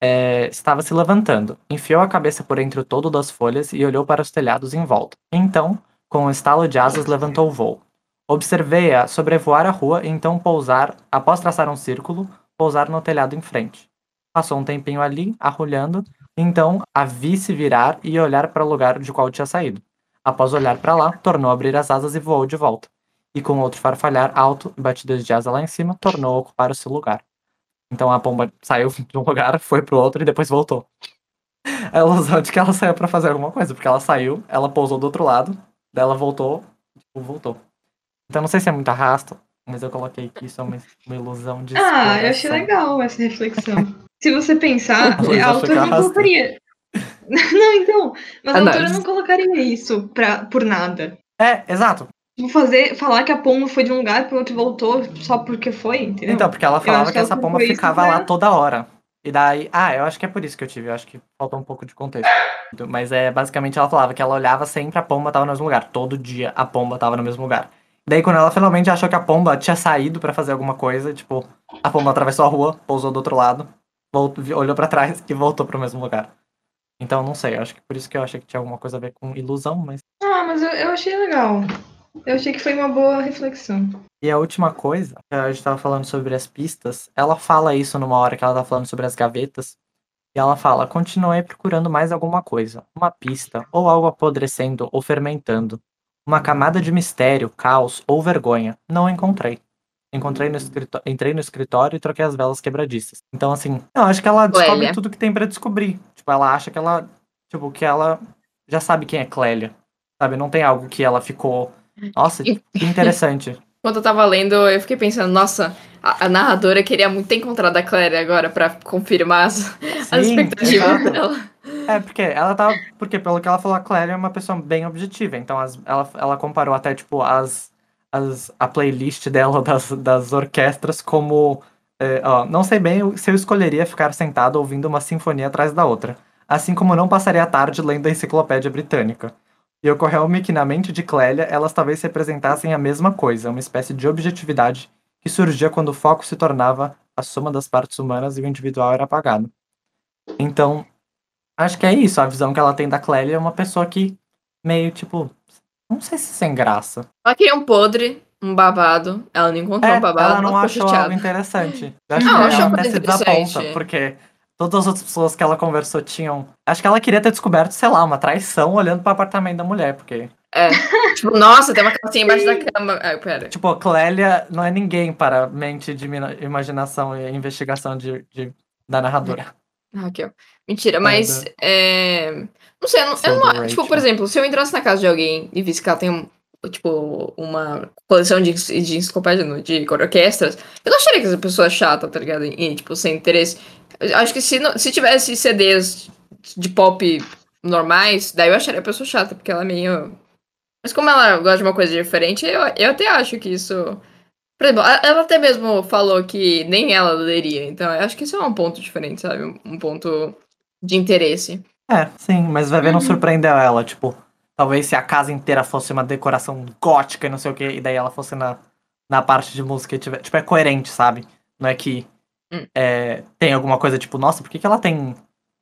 é, estava se levantando. Enfiou a cabeça por entre o todo das folhas e olhou para os telhados em volta. Então, com um estalo de asas, levantou o voo. Observei-a sobrevoar a rua e então pousar, após traçar um círculo, pousar no telhado em frente. Passou um tempinho ali, arrulhando, então a vi se virar e olhar para o lugar de qual tinha saído. Após olhar para lá, tornou a abrir as asas e voou de volta. E com outro farfalhar alto e batidas de asa lá em cima, tornou a ocupar o seu lugar. Então a pomba saiu de um lugar, foi pro outro e depois voltou. A ilusão de que ela saiu pra fazer alguma coisa, porque ela saiu, ela pousou do outro lado, daí ela voltou, tipo, voltou. Então não sei se é muito arrasto, mas eu coloquei que isso é uma, uma ilusão de
Ah, eu achei legal essa reflexão. Se você pensar, a
acho
autora
que
não colocaria. Não, então. Mas a
Análise.
autora não colocaria isso pra, por nada.
É, exato.
Vou fazer, falar que a pomba foi de um lugar pro outro e voltou só porque foi, entendeu?
Então, porque ela falava que,
que ela
essa pomba ficava
pra-
lá toda hora. E daí, ah, eu acho que é por isso que eu tive, eu acho que faltou um pouco de contexto. Mas é basicamente ela falava que ela olhava sempre a pomba tava no mesmo lugar. Todo dia a pomba tava no mesmo lugar. Daí quando ela finalmente achou que a pomba tinha saído pra fazer alguma coisa, tipo, a pomba atravessou a rua, pousou do outro lado, voltou, olhou pra trás e voltou pro mesmo lugar. Então, não sei, acho que por isso que eu achei que tinha alguma coisa a ver com ilusão, mas.
Ah, mas eu, eu achei legal. Eu achei que foi uma boa reflexão.
E a última coisa, que a gente tava falando sobre as pistas, ela fala isso numa hora que ela tá falando sobre as gavetas. E ela fala: continuei procurando mais alguma coisa, uma pista, ou algo apodrecendo ou fermentando. Uma camada de mistério, caos ou vergonha. Não encontrei. Encontrei no escritório, entrei no escritório e troquei as velas quebradiças. Então, assim, eu acho que ela descobre
Clélia.
tudo que tem pra descobrir. Tipo, ela acha que ela. Tipo, que ela já sabe quem é Clélia. Sabe? Não tem algo que ela ficou. Nossa, que interessante.
Quando eu tava lendo, eu fiquei pensando, nossa, a, a narradora queria muito ter encontrado a Claire agora pra confirmar as, as
Sim,
expectativas
exato.
dela.
É, porque ela tava. Porque pelo que ela falou, a Claire é uma pessoa bem objetiva. Então as- ela, ela comparou até, tipo, as, as, a playlist dela das, das orquestras como. é, ó, não sei bem se eu escolheria ficar sentado ouvindo uma sinfonia atrás da outra. Assim como não passaria a tarde lendo a enciclopédia britânica. E ocorreu-me que na mente de Clélia elas talvez representassem a mesma coisa, uma espécie de objetividade que surgia quando o foco se tornava a soma das partes humanas e o individual era apagado. Então, Acho que é isso. A visão que ela tem da Clélia é uma pessoa que meio, tipo, não sei se sem graça.
Ela queria um podre, um babado. Ela não encontrou
É,
um babado.
ela não
ficou
achou
chateada.
algo interessante. Eu acho
Não,
que
ela achou
ela até se desaponta, porque todas as outras pessoas que ela conversou tinham. Acho que ela queria ter descoberto, sei lá, uma traição olhando pro apartamento da mulher, porque,
É. tipo, nossa, tem uma calcinha embaixo da cama. Ai, pera.
tipo, a Clélia não é ninguém para mente de imaginação e investigação de, de- da narradora.
Ó. Mentira, mas. É... Não sei, eu não, eu não- Tipo, por exemplo, se eu entrasse na casa de alguém e visse que ela tem, um, tipo, uma coleção de, de enciclopédia de orquestras, eu não acharia que essa pessoa é chata, tá ligado? E, tipo, sem interesse. Eu acho que se, não- se tivesse CDs de pop normais, daí eu acharia a pessoa chata, porque ela é meio. Mas como ela gosta de uma coisa diferente, eu, eu até acho que isso. Por exemplo, ela até mesmo falou que nem ela leria, então eu acho que isso é um ponto diferente, sabe? Um- ponto de interesse.
É, sim, mas vai ver, não
Uhum.
surpreendeu ela, tipo, talvez se a casa inteira fosse uma decoração gótica e não sei o que, e daí ela fosse na, na parte de música e tiver. Tipo, é coerente, sabe? Não é que
Hum.
é, tem alguma coisa tipo, nossa, por que, que ela tem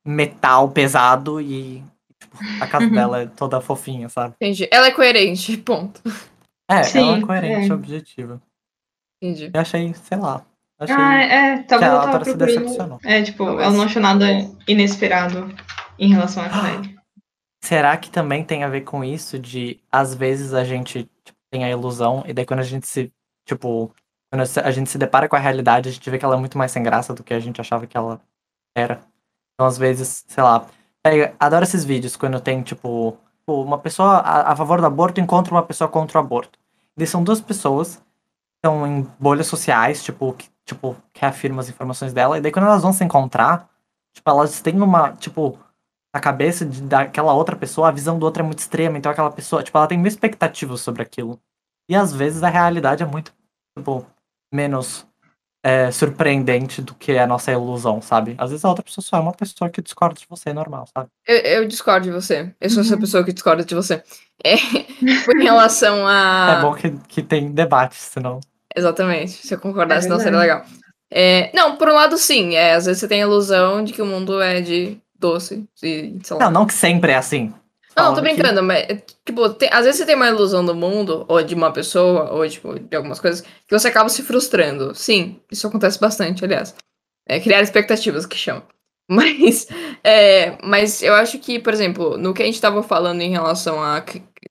metal pesado e tipo, a casa
Uhum.
dela é toda fofinha, sabe?
Entendi. Ela é coerente, ponto.
É, ela é
Sim,
coerente,
é.
objetiva.
Entendi.
Eu achei, sei lá. Achei.
Ah, é, talvez eu tava procurando.
decepcionou.
É, tipo,
Talvez.
ela não achou nada inesperado em relação a Clegg.
Será que também tem a ver com isso de às vezes a gente tipo, tem a ilusão e daí quando a gente se, tipo, quando a gente se depara com a realidade, a gente vê que ela é muito mais sem graça do que a gente achava que ela era. Então às vezes, sei lá, pega, adoro esses vídeos quando tem tipo, uma pessoa a, a favor do aborto encontra uma pessoa contra o aborto. E são duas pessoas estão em bolhas sociais, tipo, que, tipo, que afirmam as informações dela, e daí quando elas vão se encontrar, tipo, elas têm uma, tipo, a cabeça de, daquela outra pessoa, a visão do outro é muito extrema, então aquela pessoa, tipo, ela tem mil expectativas sobre aquilo. E às vezes a realidade é muito, tipo, menos é, surpreendente do que a nossa ilusão, sabe? Às vezes a outra pessoa só é uma pessoa que discorda de você, é normal, sabe?
Eu, eu discordo de você. Eu sou essa
Uhum.
pessoa que discorda de você. É, em relação a.
É bom que, que tem debate, senão.
Exatamente. Se eu concordasse,
É
não seria legal. É, não, por um lado, sim. É, às vezes você tem a ilusão de que o mundo é de doce. E, sei lá.
Não, não que sempre é assim.
Não, tô
Falando que-
brincando, mas, é, tipo, tem- às vezes você tem uma ilusão do mundo, ou de uma pessoa, ou, tipo, de algumas coisas, que você acaba se frustrando. Sim, isso acontece bastante, aliás. É criar expectativas, que chama. Mas, é, mas eu acho que, por exemplo, no que a gente tava falando em relação a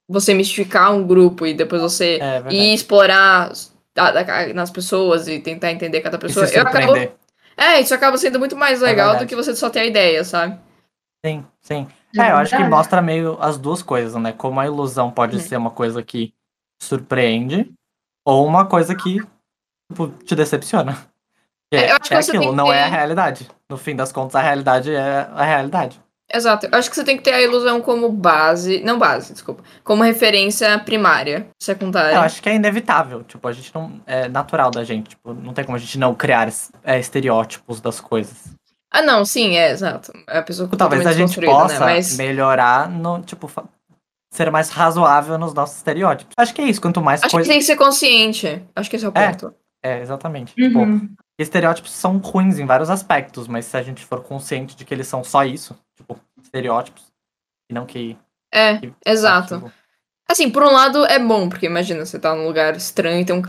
você mistificar um grupo e depois você
É
ir explorar nas pessoas e tentar entender cada pessoa, eu acabo, é, isso acaba sendo muito mais legal do que você só ter a ideia, sabe?
Sim, sim.
É
É, eu acho que mostra meio as duas coisas, né? Como a ilusão pode
Hum.
ser uma coisa que surpreende, ou uma coisa que, tipo, te decepciona.
É,
É,
eu acho que
é aquilo, não é a
ter-
realidade. No fim das contas, a realidade é a realidade.
Exato. Eu acho que você tem que ter a ilusão como base. Não base, desculpa. Como referência primária, secundária.
Eu acho que é inevitável. Tipo, a gente não. É natural da gente. Tipo, não tem como a gente não criar é, estereótipos das coisas.
Ah, não, sim, é, exato. É a pessoa
Tipo, Talvez a gente
desconstruída,
possa
né? Mas
melhorar no, tipo, ser mais razoável nos nossos estereótipos. Acho que é isso. Quanto mais
acho
coisa.
que tem que ser consciente. Acho que esse é o
É.
ponto.
É, exatamente. Tipo,
Uhum.
estereótipos são ruins em vários aspectos, mas se a gente for consciente de que eles são só isso, tipo, estereótipos, e não que.
É,
que-
exato.
tipo,
Assim, por um lado é bom, porque imagina, você tá num lugar estranho e tem um,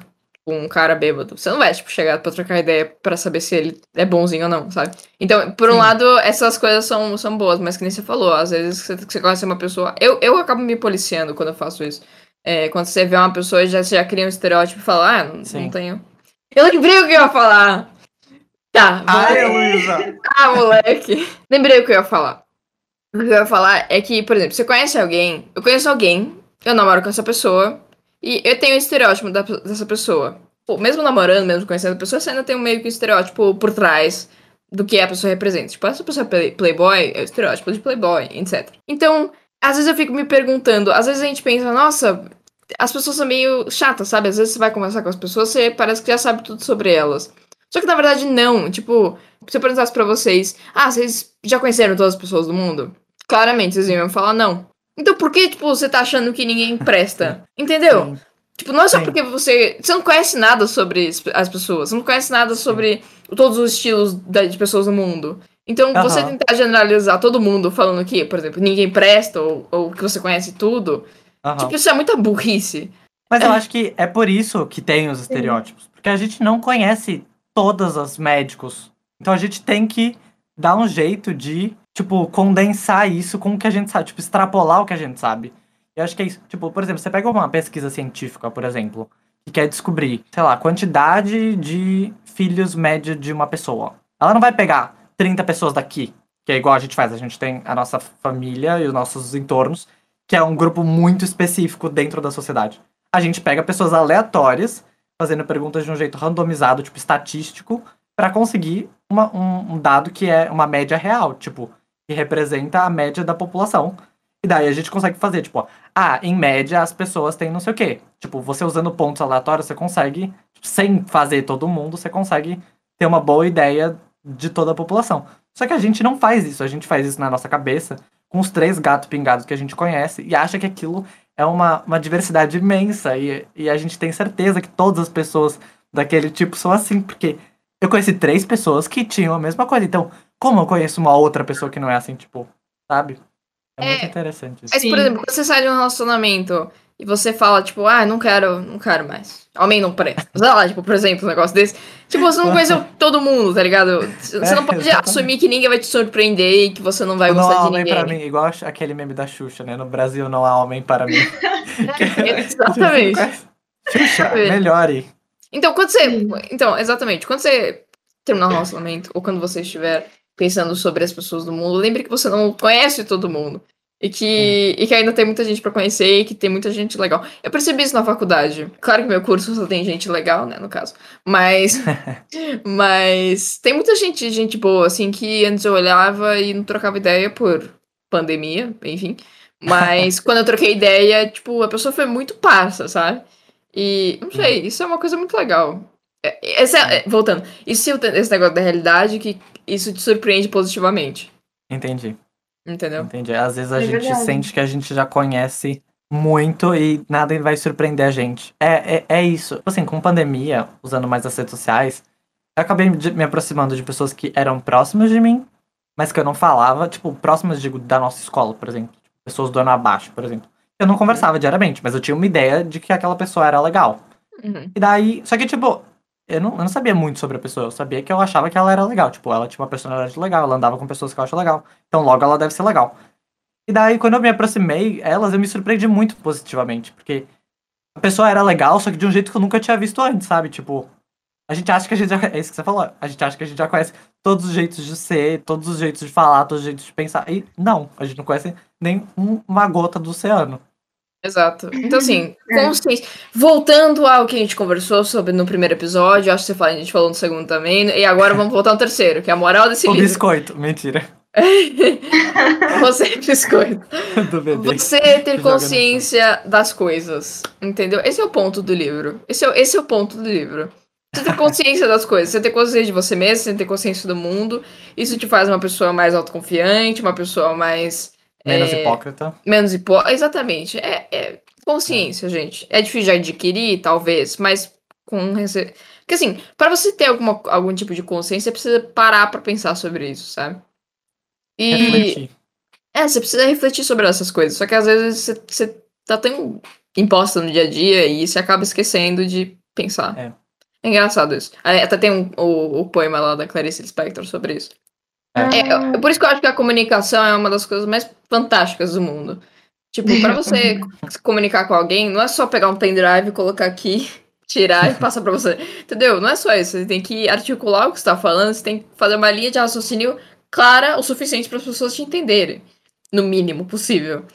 um cara bêbado. Você não vai, tipo, chegar pra trocar ideia pra saber se ele é bonzinho ou não, sabe? Então, por um
Sim.
lado, essas coisas são, são boas, mas que nem você falou, às vezes você, você conhece uma pessoa. Eu, eu acabo me policiando quando eu faço isso. É, quando você vê uma pessoa e já, já cria um estereótipo e fala, ah, não, não tenho. Eu lembrei o que eu ia falar! Tá,
Ai, Luísa!
ah, moleque. Lembrei o que eu ia falar. O que eu ia falar é que, por exemplo, você conhece alguém, eu conheço alguém, eu namoro com essa pessoa, e eu tenho um estereótipo da- dessa pessoa. Pô, mesmo namorando, mesmo conhecendo a pessoa, você ainda tem um meio que um estereótipo por trás do que a pessoa representa. Tipo, essa pessoa é play- playboy, é o estereótipo de playboy, etc. Então, às vezes eu fico me perguntando, às vezes a gente pensa, nossa, as pessoas são meio chatas, sabe? Às vezes você vai conversar com as pessoas, você parece que já sabe tudo sobre elas. Só que na verdade não. Tipo, se eu perguntasse pra vocês, ah, vocês já conheceram todas as pessoas do mundo? Claramente vocês iam falar não. Então por que, tipo, você tá achando que ninguém presta? Entendeu?
Sim.
Tipo, não é só
Sim.
porque você. Você não conhece nada sobre as- as pessoas. Você não conhece nada sobre todos os estilos de pessoas no mundo. Então, você tentar generalizar todo mundo falando que, por exemplo, ninguém presta ou, ou que você conhece tudo, tipo, isso é muita burrice.
Mas eu acho que é por isso que tem os estereótipos. Porque a gente não conhece todas as médicos. Então a gente tem que dar um jeito de, tipo, condensar isso com o que a gente sabe. Tipo, extrapolar o que a gente sabe. Eu acho que é isso. Tipo, por exemplo, você pega uma pesquisa científica, por exemplo, que quer descobrir, sei lá, quantidade de filhos média de uma pessoa. Ela não vai pegar 30 pessoas daqui, que é igual a gente faz. A gente tem a nossa família e os nossos entornos, que é um grupo muito específico dentro da sociedade a gente pega pessoas aleatórias, fazendo perguntas de um jeito randomizado, tipo estatístico, para conseguir uma- um, um dado que é uma média real, tipo, que representa a média da população. E daí a gente consegue fazer, tipo, ah, em média as pessoas têm não sei o quê. Tipo, você usando pontos aleatórios, você consegue, tipo, sem fazer todo mundo, você consegue ter uma boa ideia de toda a população. Só que a gente não faz isso, a gente faz isso na nossa cabeça, com os três gatos pingados que a gente conhece, e acha que aquilo é uma, uma diversidade imensa. E, e a gente tem certeza que todas as pessoas daquele tipo são assim, porque eu conheci três pessoas que tinham a mesma coisa. Então, como eu conheço uma outra pessoa que não é assim, tipo, sabe? É, muito
É.
interessante isso.
Mas, por
Sim.
exemplo, quando você sai de um relacionamento e você fala, tipo, ah, não quero, não quero mais. Homem não presta. Sei lá, tipo, por exemplo, um negócio desse. Tipo, você não conheceu todo mundo, tá ligado? Você
É,
não pode
exatamente.
assumir que ninguém vai te surpreender e que você não vai
não
gostar
há
de
homem
ninguém.
para mim, igual aquele meme da Xuxa, né? No Brasil não há homem para mim.
Exatamente.
Xuxa,
Exatamente.
melhore.
Então, quando você. Então, exatamente. Quando você terminar um relacionamento, ou quando você estiver pensando sobre as pessoas do mundo, lembre que você não conhece todo mundo. E que, e que ainda tem muita gente pra conhecer e que tem muita gente legal. Eu percebi isso na faculdade. Claro que meu curso só tem gente legal, né, no caso. Mas. mas tem muita gente, gente boa, assim, que antes eu olhava e não trocava ideia por pandemia, enfim. Mas quando eu troquei ideia, tipo, a pessoa foi muito parça, sabe? E, não sei, isso é uma coisa muito legal. É, é- é, voltando, isso é esse negócio da realidade que isso te surpreende positivamente.
Entendi.
Entendeu?
Entendi. Às vezes a
É
gente
verdade.
sente que a gente já conhece muito e nada vai surpreender a gente. É, é, é isso. Tipo Assim, com pandemia, usando mais as redes sociais, eu acabei de- me aproximando de pessoas que eram próximas de mim, mas que eu não falava, tipo, próximas, digo, da nossa escola, por exemplo. Tipo, Pessoas do ano abaixo, por exemplo. Eu não conversava diariamente, mas eu tinha uma ideia de que aquela pessoa era legal.
Uhum.
E daí, só que, tipo, eu não, eu não sabia muito sobre a pessoa. Eu sabia que eu achava que ela era legal. Tipo, ela tinha uma personalidade legal, ela andava com pessoas que eu acho legal. Então, logo ela deve ser legal. E daí, quando eu me aproximei elas, eu me surpreendi muito positivamente. Porque a pessoa era legal, só que de um jeito que eu nunca tinha visto antes, sabe? Tipo, a gente acha que a gente já. É isso que você falou. A gente acha que a gente já conhece todos os jeitos de ser, todos os jeitos de falar, todos os jeitos de pensar. E não, a gente não conhece nem um- uma gota do oceano.
Exato. Então, assim,
É.
consciência. Voltando ao que a gente conversou sobre no primeiro episódio, acho que você fala- a gente falou no segundo também, e agora vamos voltar no terceiro, que é a moral desse
O
livro.
biscoito. Mentira.
Você, biscoito.
do bebê.
Você ter consciência das coisas, entendeu? Esse é o ponto do livro. Esse é, o- esse é o ponto do livro. Você ter consciência das coisas, você ter consciência de você mesmo, você ter consciência do mundo. Isso te faz uma pessoa mais autoconfiante, uma pessoa mais.
Menos
é,
hipócrita.
Menos hipó... Exatamente. É, é consciência, gente. É difícil de adquirir, talvez, mas com. Porque assim, para você ter alguma, algum tipo de consciência, você precisa parar pra pensar sobre isso, sabe? E.
Refletir.
É, você precisa refletir sobre essas coisas. Só que às vezes você, você tá tão imposta no dia a dia e você acaba esquecendo de pensar.
É.
É engraçado isso. Até tem um, o, o poema lá da Clarice Lispector sobre isso. É, é por isso que eu acho que a comunicação é uma das coisas mais fantásticas do mundo. Tipo, pra você se comunicar com alguém, não é só pegar um pendrive, colocar aqui, tirar e passar pra você. Entendeu? Não é só isso. Você tem que articular o que você tá falando, você tem que fazer uma linha de raciocínio clara o suficiente para as pessoas te entenderem. No mínimo possível.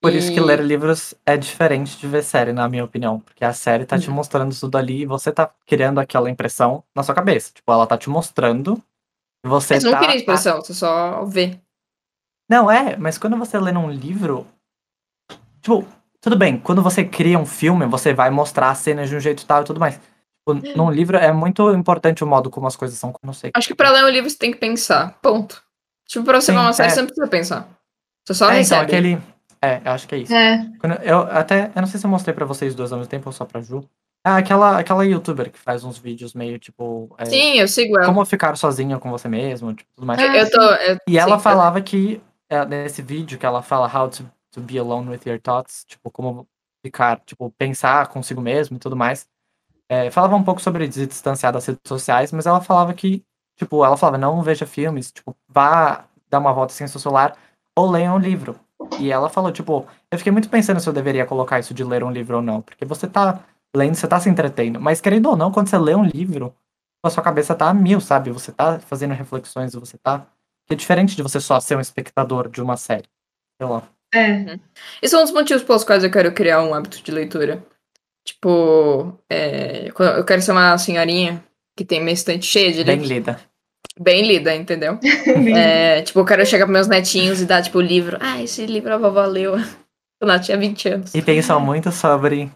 Por isso que
E-
ler livros é diferente de ver série, na minha opinião. Porque a série tá te
Uhum.
mostrando tudo ali e você tá criando aquela impressão na sua cabeça. Tipo, ela tá te mostrando. Você
Você não
tá.
queria expressão, você só vê.
Não, é, mas quando você lê num livro. Tipo, tudo bem, quando você cria um filme, você vai mostrar as cenas de um jeito tal e tudo mais. Tipo, num livro é muito importante o modo como as coisas são. Não sei.
Acho que pra ler um livro você tem que pensar. Ponto. Tipo, pra você
Sim,
ver uma série,
é.
você não precisa pensar. Você só
é, então,
recebe.
aquele. É, eu acho que é isso.
É.
Quando eu até. Eu não sei se eu mostrei pra vocês duas ao mesmo tempo ou só pra Ju. Ah, aquela, aquela youtuber que faz uns vídeos meio tipo. é,
Sim, eu sigo ela.
como ficar sozinha com você mesmo, tipo, tudo mais.
Ah,
eu tô. eu-
E ela
sim,
falava que, é, nesse vídeo que ela fala how to, to be alone with your thoughts, tipo, como ficar, tipo, pensar consigo mesmo e tudo mais. É, falava um pouco sobre se distanciar das redes sociais, mas ela falava que, tipo, ela falava, não veja filmes, tipo, vá dar uma volta sem seu celular ou leia um livro. E ela falou, tipo, eu fiquei muito pensando se eu deveria colocar isso de ler um livro ou não, porque você tá lendo, você tá se entretendo, mas querendo ou não, quando você lê um livro, a sua cabeça tá a mil, sabe? Você tá fazendo reflexões, você tá que é diferente de você só ser um espectador de uma série. Sei lá.
É.
Esse é um dos motivos pelos quais eu quero criar um hábito de leitura. Tipo, é, eu quero ser uma senhorinha que tem minha estante cheia de
Bem
livros.
lida.
Bem lida, entendeu? É, tipo, eu quero chegar pros meus netinhos e dar, tipo, o livro. Ah, esse livro a vovó leu quando ela tinha 20 anos.
E pensam muito sobre.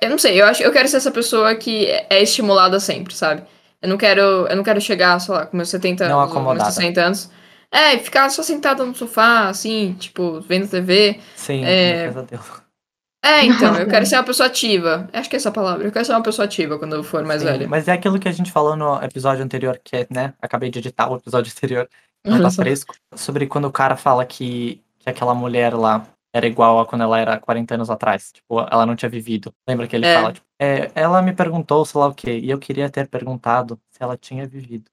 Eu não sei, eu acho eu quero ser essa pessoa que é estimulada sempre, sabe? Eu não quero, eu não quero chegar, sei lá, com meus 70
Não
anos, ou meus
acomodada.
60 anos. É, e ficar só sentada no sofá, assim, tipo, vendo TV.
Sim,
É. É, então, eu quero ser uma pessoa ativa. Acho que é essa a palavra. Eu quero ser uma pessoa ativa quando eu for mais
Sim,
velha.
Mas é aquilo que a gente falou no episódio anterior, que é, né? Acabei de editar o episódio anterior, não tá
Olha só.
fresco. Sobre quando o cara fala que, que aquela mulher lá era igual a quando ela era 40 anos atrás. Tipo, ela não tinha vivido. Lembra que ele
É.
fala? Tipo, é, ela me perguntou, sei lá o quê, e eu queria ter perguntado se ela tinha vivido.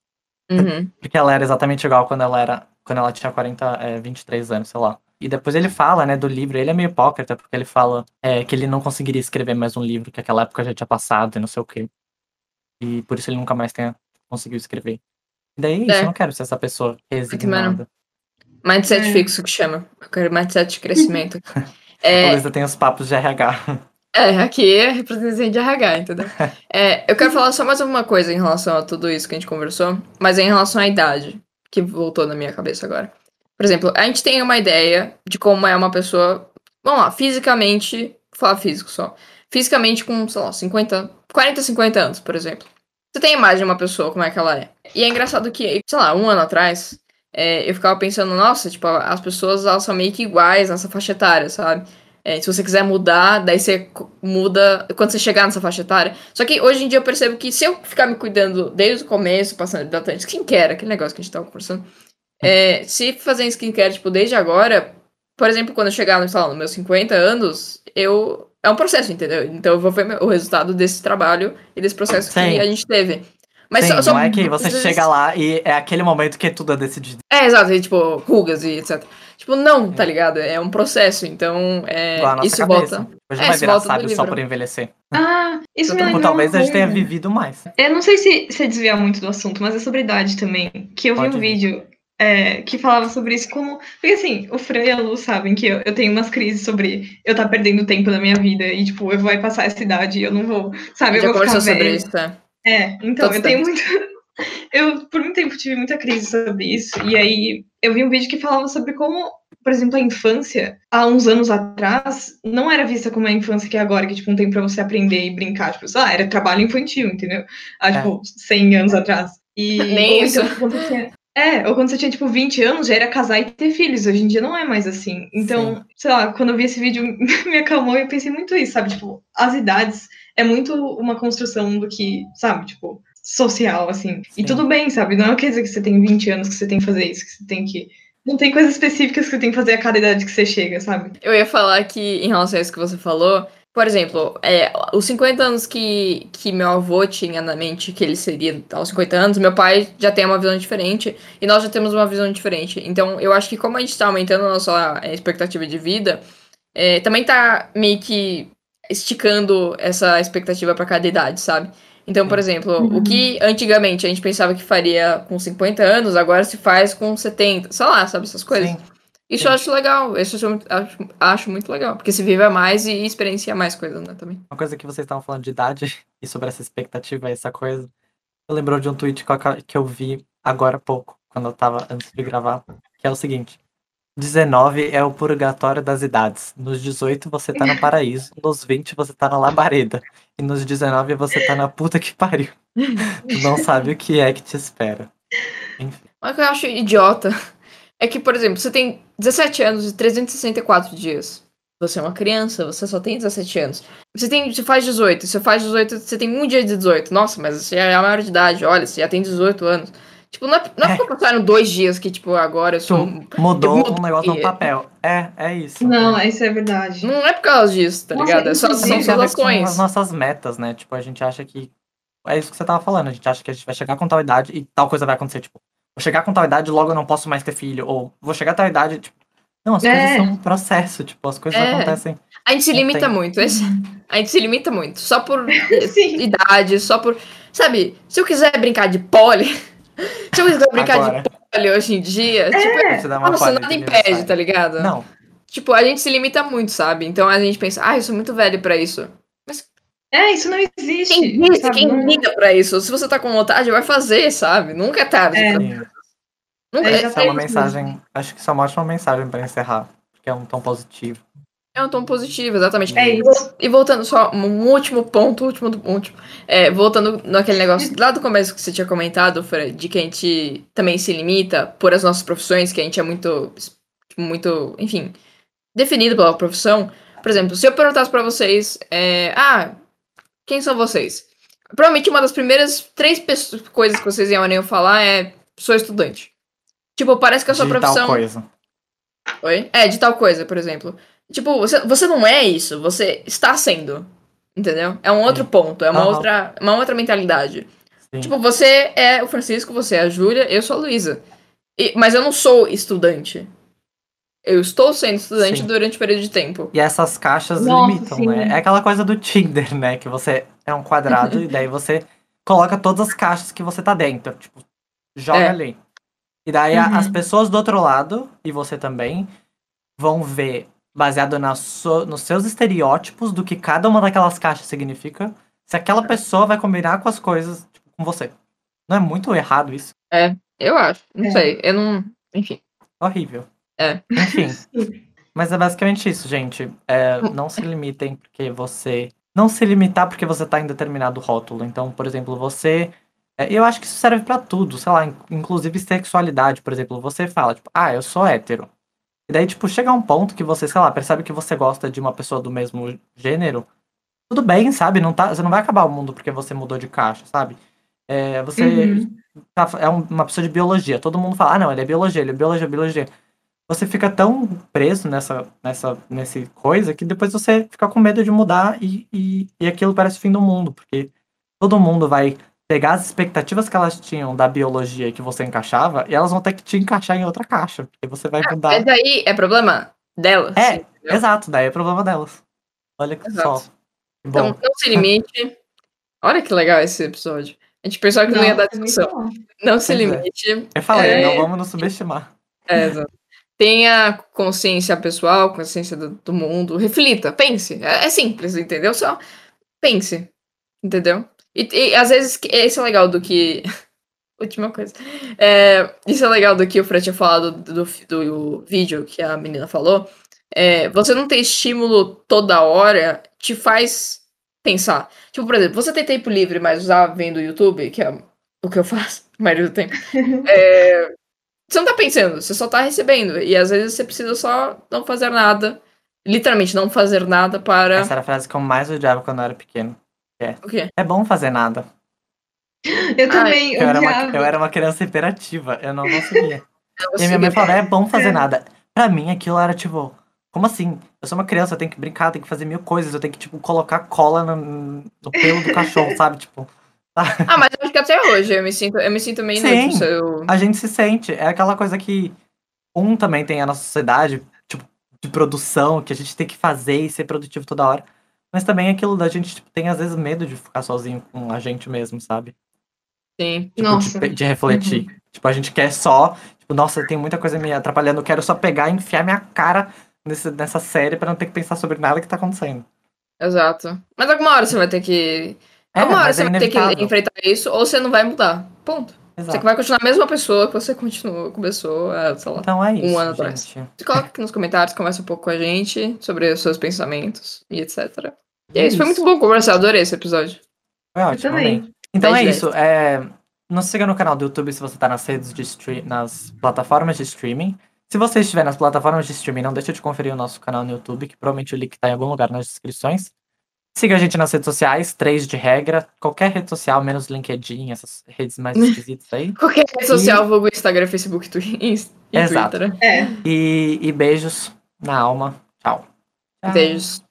Uhum.
Porque ela era exatamente igual quando ela era. Quando ela tinha 40, é, 23 anos, sei lá. E depois ele fala, né, do livro, ele é meio hipócrita, porque ele fala é, que ele não conseguiria escrever mais um livro, que aquela época já tinha passado e não sei o quê. E por isso ele nunca mais tenha conseguiu escrever. E daí é isso,
É.
eu não quero ser essa pessoa resignada.
Mindset
É.
fixo que chama. Eu quero mindset de crescimento.
A
é,
Luísa tem os papos de RH.
é, aqui é representante de RH, entendeu? É, eu quero falar só mais uma coisa em relação a tudo isso que a gente conversou, mas é em relação à idade, que voltou na minha cabeça agora. Por exemplo, a gente tem uma ideia de como é uma pessoa, vamos lá, fisicamente, vou falar físico só, fisicamente com, sei lá, 50, 40, 50 anos, por exemplo. Você tem a imagem de uma pessoa, como é que ela é. E é engraçado que, sei lá, um ano atrás, é, eu ficava pensando, nossa, tipo, as pessoas elas são meio que iguais nessa faixa etária, sabe? É, se você quiser mudar, daí você muda quando você chegar nessa faixa etária. Só que hoje em dia eu percebo que se eu ficar me cuidando desde o começo, passando hidratante, skincare, aquele negócio que a gente tava conversando, é, se fazer skincare, tipo, desde agora, por exemplo, quando eu chegar, no, sei lá, nos meus 50 anos, eu. É um processo, entendeu? Então eu vou ver o resultado desse trabalho e desse processo
Sim.
que a gente teve. Mas
Sim,
só, só-
não é que você chega lá e é aquele momento que tudo é decidido.
É, exato, e, tipo, rugas e etc. Tipo, não, tá ligado? É um processo, então é, isso
cabeça.
volta.
Hoje
É,
não vai virar sábio só por envelhecer.
Ah, isso me
Ou
lembra
Ou talvez a gente tenha vivido mais.
Eu não sei se, se desviar muito do assunto, mas é sobre idade também. Que eu vi
Pode
um
ir.
vídeo é, que falava sobre isso como. Porque assim, o Fran e a Lu sabem que eu, eu tenho umas crises sobre eu estar perdendo tempo da minha vida e, tipo, eu vou passar essa idade e eu não vou. Sabe, eu vou ficar
conversou sobre
velha.
isso, é.
É, então,
Todos
eu tenho muito. Eu, por muito tempo, tive muita crise sobre isso. E aí, eu vi um vídeo que falava sobre como, por exemplo, a infância, há uns anos atrás, não era vista como a infância que é agora, que, tipo, não tem pra você aprender e brincar. Tipo, lá, era trabalho infantil, entendeu? Há,
É.
tipo, 100 anos atrás. E,
Nem
ou
isso.
Então, é, ou quando você tinha, tipo, 20 anos, já era casar e ter filhos. Hoje em dia não é mais assim. Então, sei lá, quando eu vi esse vídeo, me acalmou e eu pensei muito isso, sabe? Tipo, as idades é muito uma construção do que, sabe, tipo, social, assim.
Sim.
E tudo bem, sabe? Não quer dizer que você tem 20 anos que você tem que fazer isso, que você tem que. Não tem coisas específicas que você tem que fazer a cada idade que você chega, sabe?
Eu ia falar que, em relação a isso que você falou, por exemplo, é, os 50 anos que, que meu avô tinha na mente que ele seria aos 50 anos, meu pai já tem uma visão diferente e nós já temos uma visão diferente. Então, eu acho que como a gente tá aumentando a nossa é, expectativa de vida, é, também tá meio que esticando essa expectativa pra cada idade, sabe? Então, por exemplo,
Uhum.
o que antigamente a gente pensava que faria com 50 anos, agora se faz com 70. Sei lá, sabe essas coisas?
Sim.
Isso
Sim.
eu acho legal. Isso eu acho, acho, muito legal. Porque se vive mais e experiencia mais coisas, né, também.
Uma coisa que vocês estavam falando de idade e sobre essa expectativa, essa coisa. Eu lembrou de um tweet que eu aca- que eu vi agora há pouco, quando eu tava antes de gravar, que é o seguinte: 19 é o purgatório das idades. Nos 18 você tá no paraíso, nos 20 você tá na labareda. E nos 19 você tá na puta que pariu. Tu não sabe o que é que te espera. Enfim.
Mas o que eu acho idiota é que, por exemplo, você tem 17 anos e 364 dias. você é uma criança, você só tem 17 anos. Você tem, você faz 18, você faz 18, você tem um dia de 18. Nossa, mas você é a maior de idade, olha, você já tem 18 anos. Tipo, não é, não é,
É.
porque passaram dois dias que, tipo, agora eu sou.
Mudou
Mudou.
um negócio no papel. É, é isso.
Não, isso é verdade.
Não é por causa disso, tá
Nossa,
ligado? É só, são suas
com as
ações.
nossas metas, né? Tipo, a gente acha que. É isso que você tava falando. A gente acha que a gente vai chegar com tal idade e tal coisa vai acontecer. Tipo, vou chegar com tal idade, logo eu não posso mais ter filho. Ou vou chegar a tal idade, tipo. Não, as
É.
coisas são um processo, tipo, as coisas
É.
acontecem.
A gente se limita
tem.
muito. a gente se limita muito. Só por idade, só por. Sabe, se eu quiser brincar de pole. Se eu quiser brincar
Agora.
de pole hoje em dia, tipo,
É.
Você dá uma
nossa, nada
de
impede, tá ligado?
Não,
Tipo, a gente se limita muito, sabe? Então a gente pensa, ah, eu sou muito velho pra isso.
É, isso não existe.
Quem disse?
sabe?
Quem liga pra isso? Se você tá com vontade, vai fazer, sabe? Nunca é tarde.
É.
pra-. Nunca
É,
é,
é uma mensagem. Acho que isso é uma ótima mensagem pra encerrar. Porque é um tom positivo.
É um tom positivo, exatamente.
É
E
isso.
E voltando só, um último ponto, último, do- último. É, voltando naquele negócio lá do começo que você tinha comentado, Fred, de que a gente também se limita por as nossas profissões, que a gente é muito, muito, enfim, definido pela profissão. Por exemplo, se eu perguntasse pra vocês, é, ah, quem são vocês? Provavelmente uma das primeiras três coisas que vocês iam falar é sou estudante. Tipo, parece que a sua
de
profissão.
tal coisa.
Oi? É, de tal coisa, por exemplo. Tipo, você, você não é isso, você está sendo. Entendeu? É um outro ponto, é uma,
Aham.
outra, uma outra mentalidade.
Sim.
Tipo, você é o Francisco, você é a Júlia, eu sou a Luísa. Mas eu não sou estudante. Eu estou sendo estudante
Sim.
durante o período de tempo.
E essas caixas
Nossa,
limitam,
sim.
né? É aquela coisa do Tinder, né? Que você é um quadrado e daí você coloca todas as caixas que você tá dentro. Tipo, joga
É.
ali. E daí
Uhum.
as pessoas do outro lado, e você também, vão ver, baseado na so- nos seus estereótipos do que cada uma daquelas caixas significa, se aquela pessoa vai combinar com as coisas tipo, com você. Não é muito errado isso?
Eu acho. Não
É.
sei. Eu não. Enfim.
Horrível.
É.
Enfim. Mas é basicamente isso, gente. É, não se limitem porque você. Não se limitar porque você tá em determinado rótulo. Então, por exemplo, você. é, eu acho que isso serve pra tudo, sei lá, in- inclusive sexualidade, por exemplo. Você fala, tipo, ah, eu sou hétero. E daí, tipo, chega um ponto que você, sei lá, percebe que você gosta de uma pessoa do mesmo gênero. Tudo bem, sabe? Não tá, você não vai acabar o mundo porque você mudou de caixa, sabe? É, você
Uhum.
tá- é um- uma pessoa de biologia. Todo mundo fala, ah, não, ele é biologia, ele é biologia, biologia. Você fica tão preso nessa, nessa nesse coisa que depois você fica com medo de mudar e, e, e aquilo parece o fim do mundo, porque todo mundo vai pegar as expectativas que elas tinham da biologia que você encaixava e elas vão ter que te encaixar em outra caixa, porque você vai mudar.
Mas daí é problema delas.
É,
entendeu?
Exato, daí é problema delas. Olha que
Exato.
só. Que Bom,
Então, não se limite. Olha que legal esse episódio. A gente pensava que não, ia dar discussão. Não se
é.
limite.
eu falei,
é-
não vamos nos subestimar.
É, exato. Tenha consciência pessoal, consciência do, do mundo. Reflita, pense. É, é simples, entendeu? Só pense. Entendeu? E, e, às vezes esse é legal do que. Última coisa. É, isso é legal do que o Fred tinha falado do, do, do vídeo que a menina falou. É, você não ter estímulo toda hora te faz pensar. Tipo, por exemplo, você tem tempo livre, mas usar vendo o YouTube, que é o que eu faço a maioria do tempo. É, você não tá pensando, você só tá recebendo. E às vezes você precisa só não fazer nada. Literalmente, não fazer nada para.
Essa era a frase que eu mais odiava quando eu era pequeno.
O quê?
É bom fazer nada.
Eu também
Eu era, uma, eu era uma criança hiperativa, eu não conseguia. E a minha mãe falava, é bom fazer
É.
nada. Pra mim, aquilo era tipo, como assim? Eu sou uma criança, eu tenho que brincar, eu tenho que fazer mil coisas, eu tenho que, tipo, colocar cola no, no pelo do cachorro, sabe? Tipo,
Ah, mas eu acho que até hoje eu me sinto, eu me sinto meio
Sim.
inútil. eu-
a gente se sente. É aquela coisa que um também tem a nossa sociedade, tipo, de produção, que a gente tem que fazer e ser produtivo toda hora. Mas também aquilo da gente tipo, tem, às vezes, medo de ficar sozinho com a gente mesmo, sabe?
Sim.
Tipo, de,
Nossa.
pe- de refletir. Tipo, a gente quer só. Tipo, nossa, tem muita coisa me atrapalhando. Eu quero só pegar e enfiar minha cara nesse, nessa série pra não ter que pensar sobre nada que tá acontecendo.
Exato. Mas alguma hora você vai ter que.
É,
alguma hora
mas
você
é
vai ter que enfrentar isso, ou você não vai mudar. Ponto. Você
Exato.
que vai continuar a mesma pessoa que você continuou, começou, sei lá.
Então é isso,
ano atrás.
gente.
Você coloca aqui nos comentários, conversa um pouco com a gente sobre os seus pensamentos e etc. E é isso, foi muito bom conversar, adorei esse episódio.
Foi ótimo,
também.
amei. Então é
Dez de
isso. É... Nos siga no canal do YouTube se você tá nas redes de stream, nas plataformas de streaming. Se você estiver nas plataformas de streaming, não deixa de conferir o nosso canal no YouTube, que provavelmente o link tá em algum lugar nas descrições. Siga a gente nas redes sociais, três de regra, qualquer rede social, menos LinkedIn, essas redes mais esquisitas aí.
Qualquer rede social, vulgo Instagram, Facebook Twitter, e
Exato.
Twitter.
É.
E, e beijos na alma. Tchau. Tchau.
Beijos.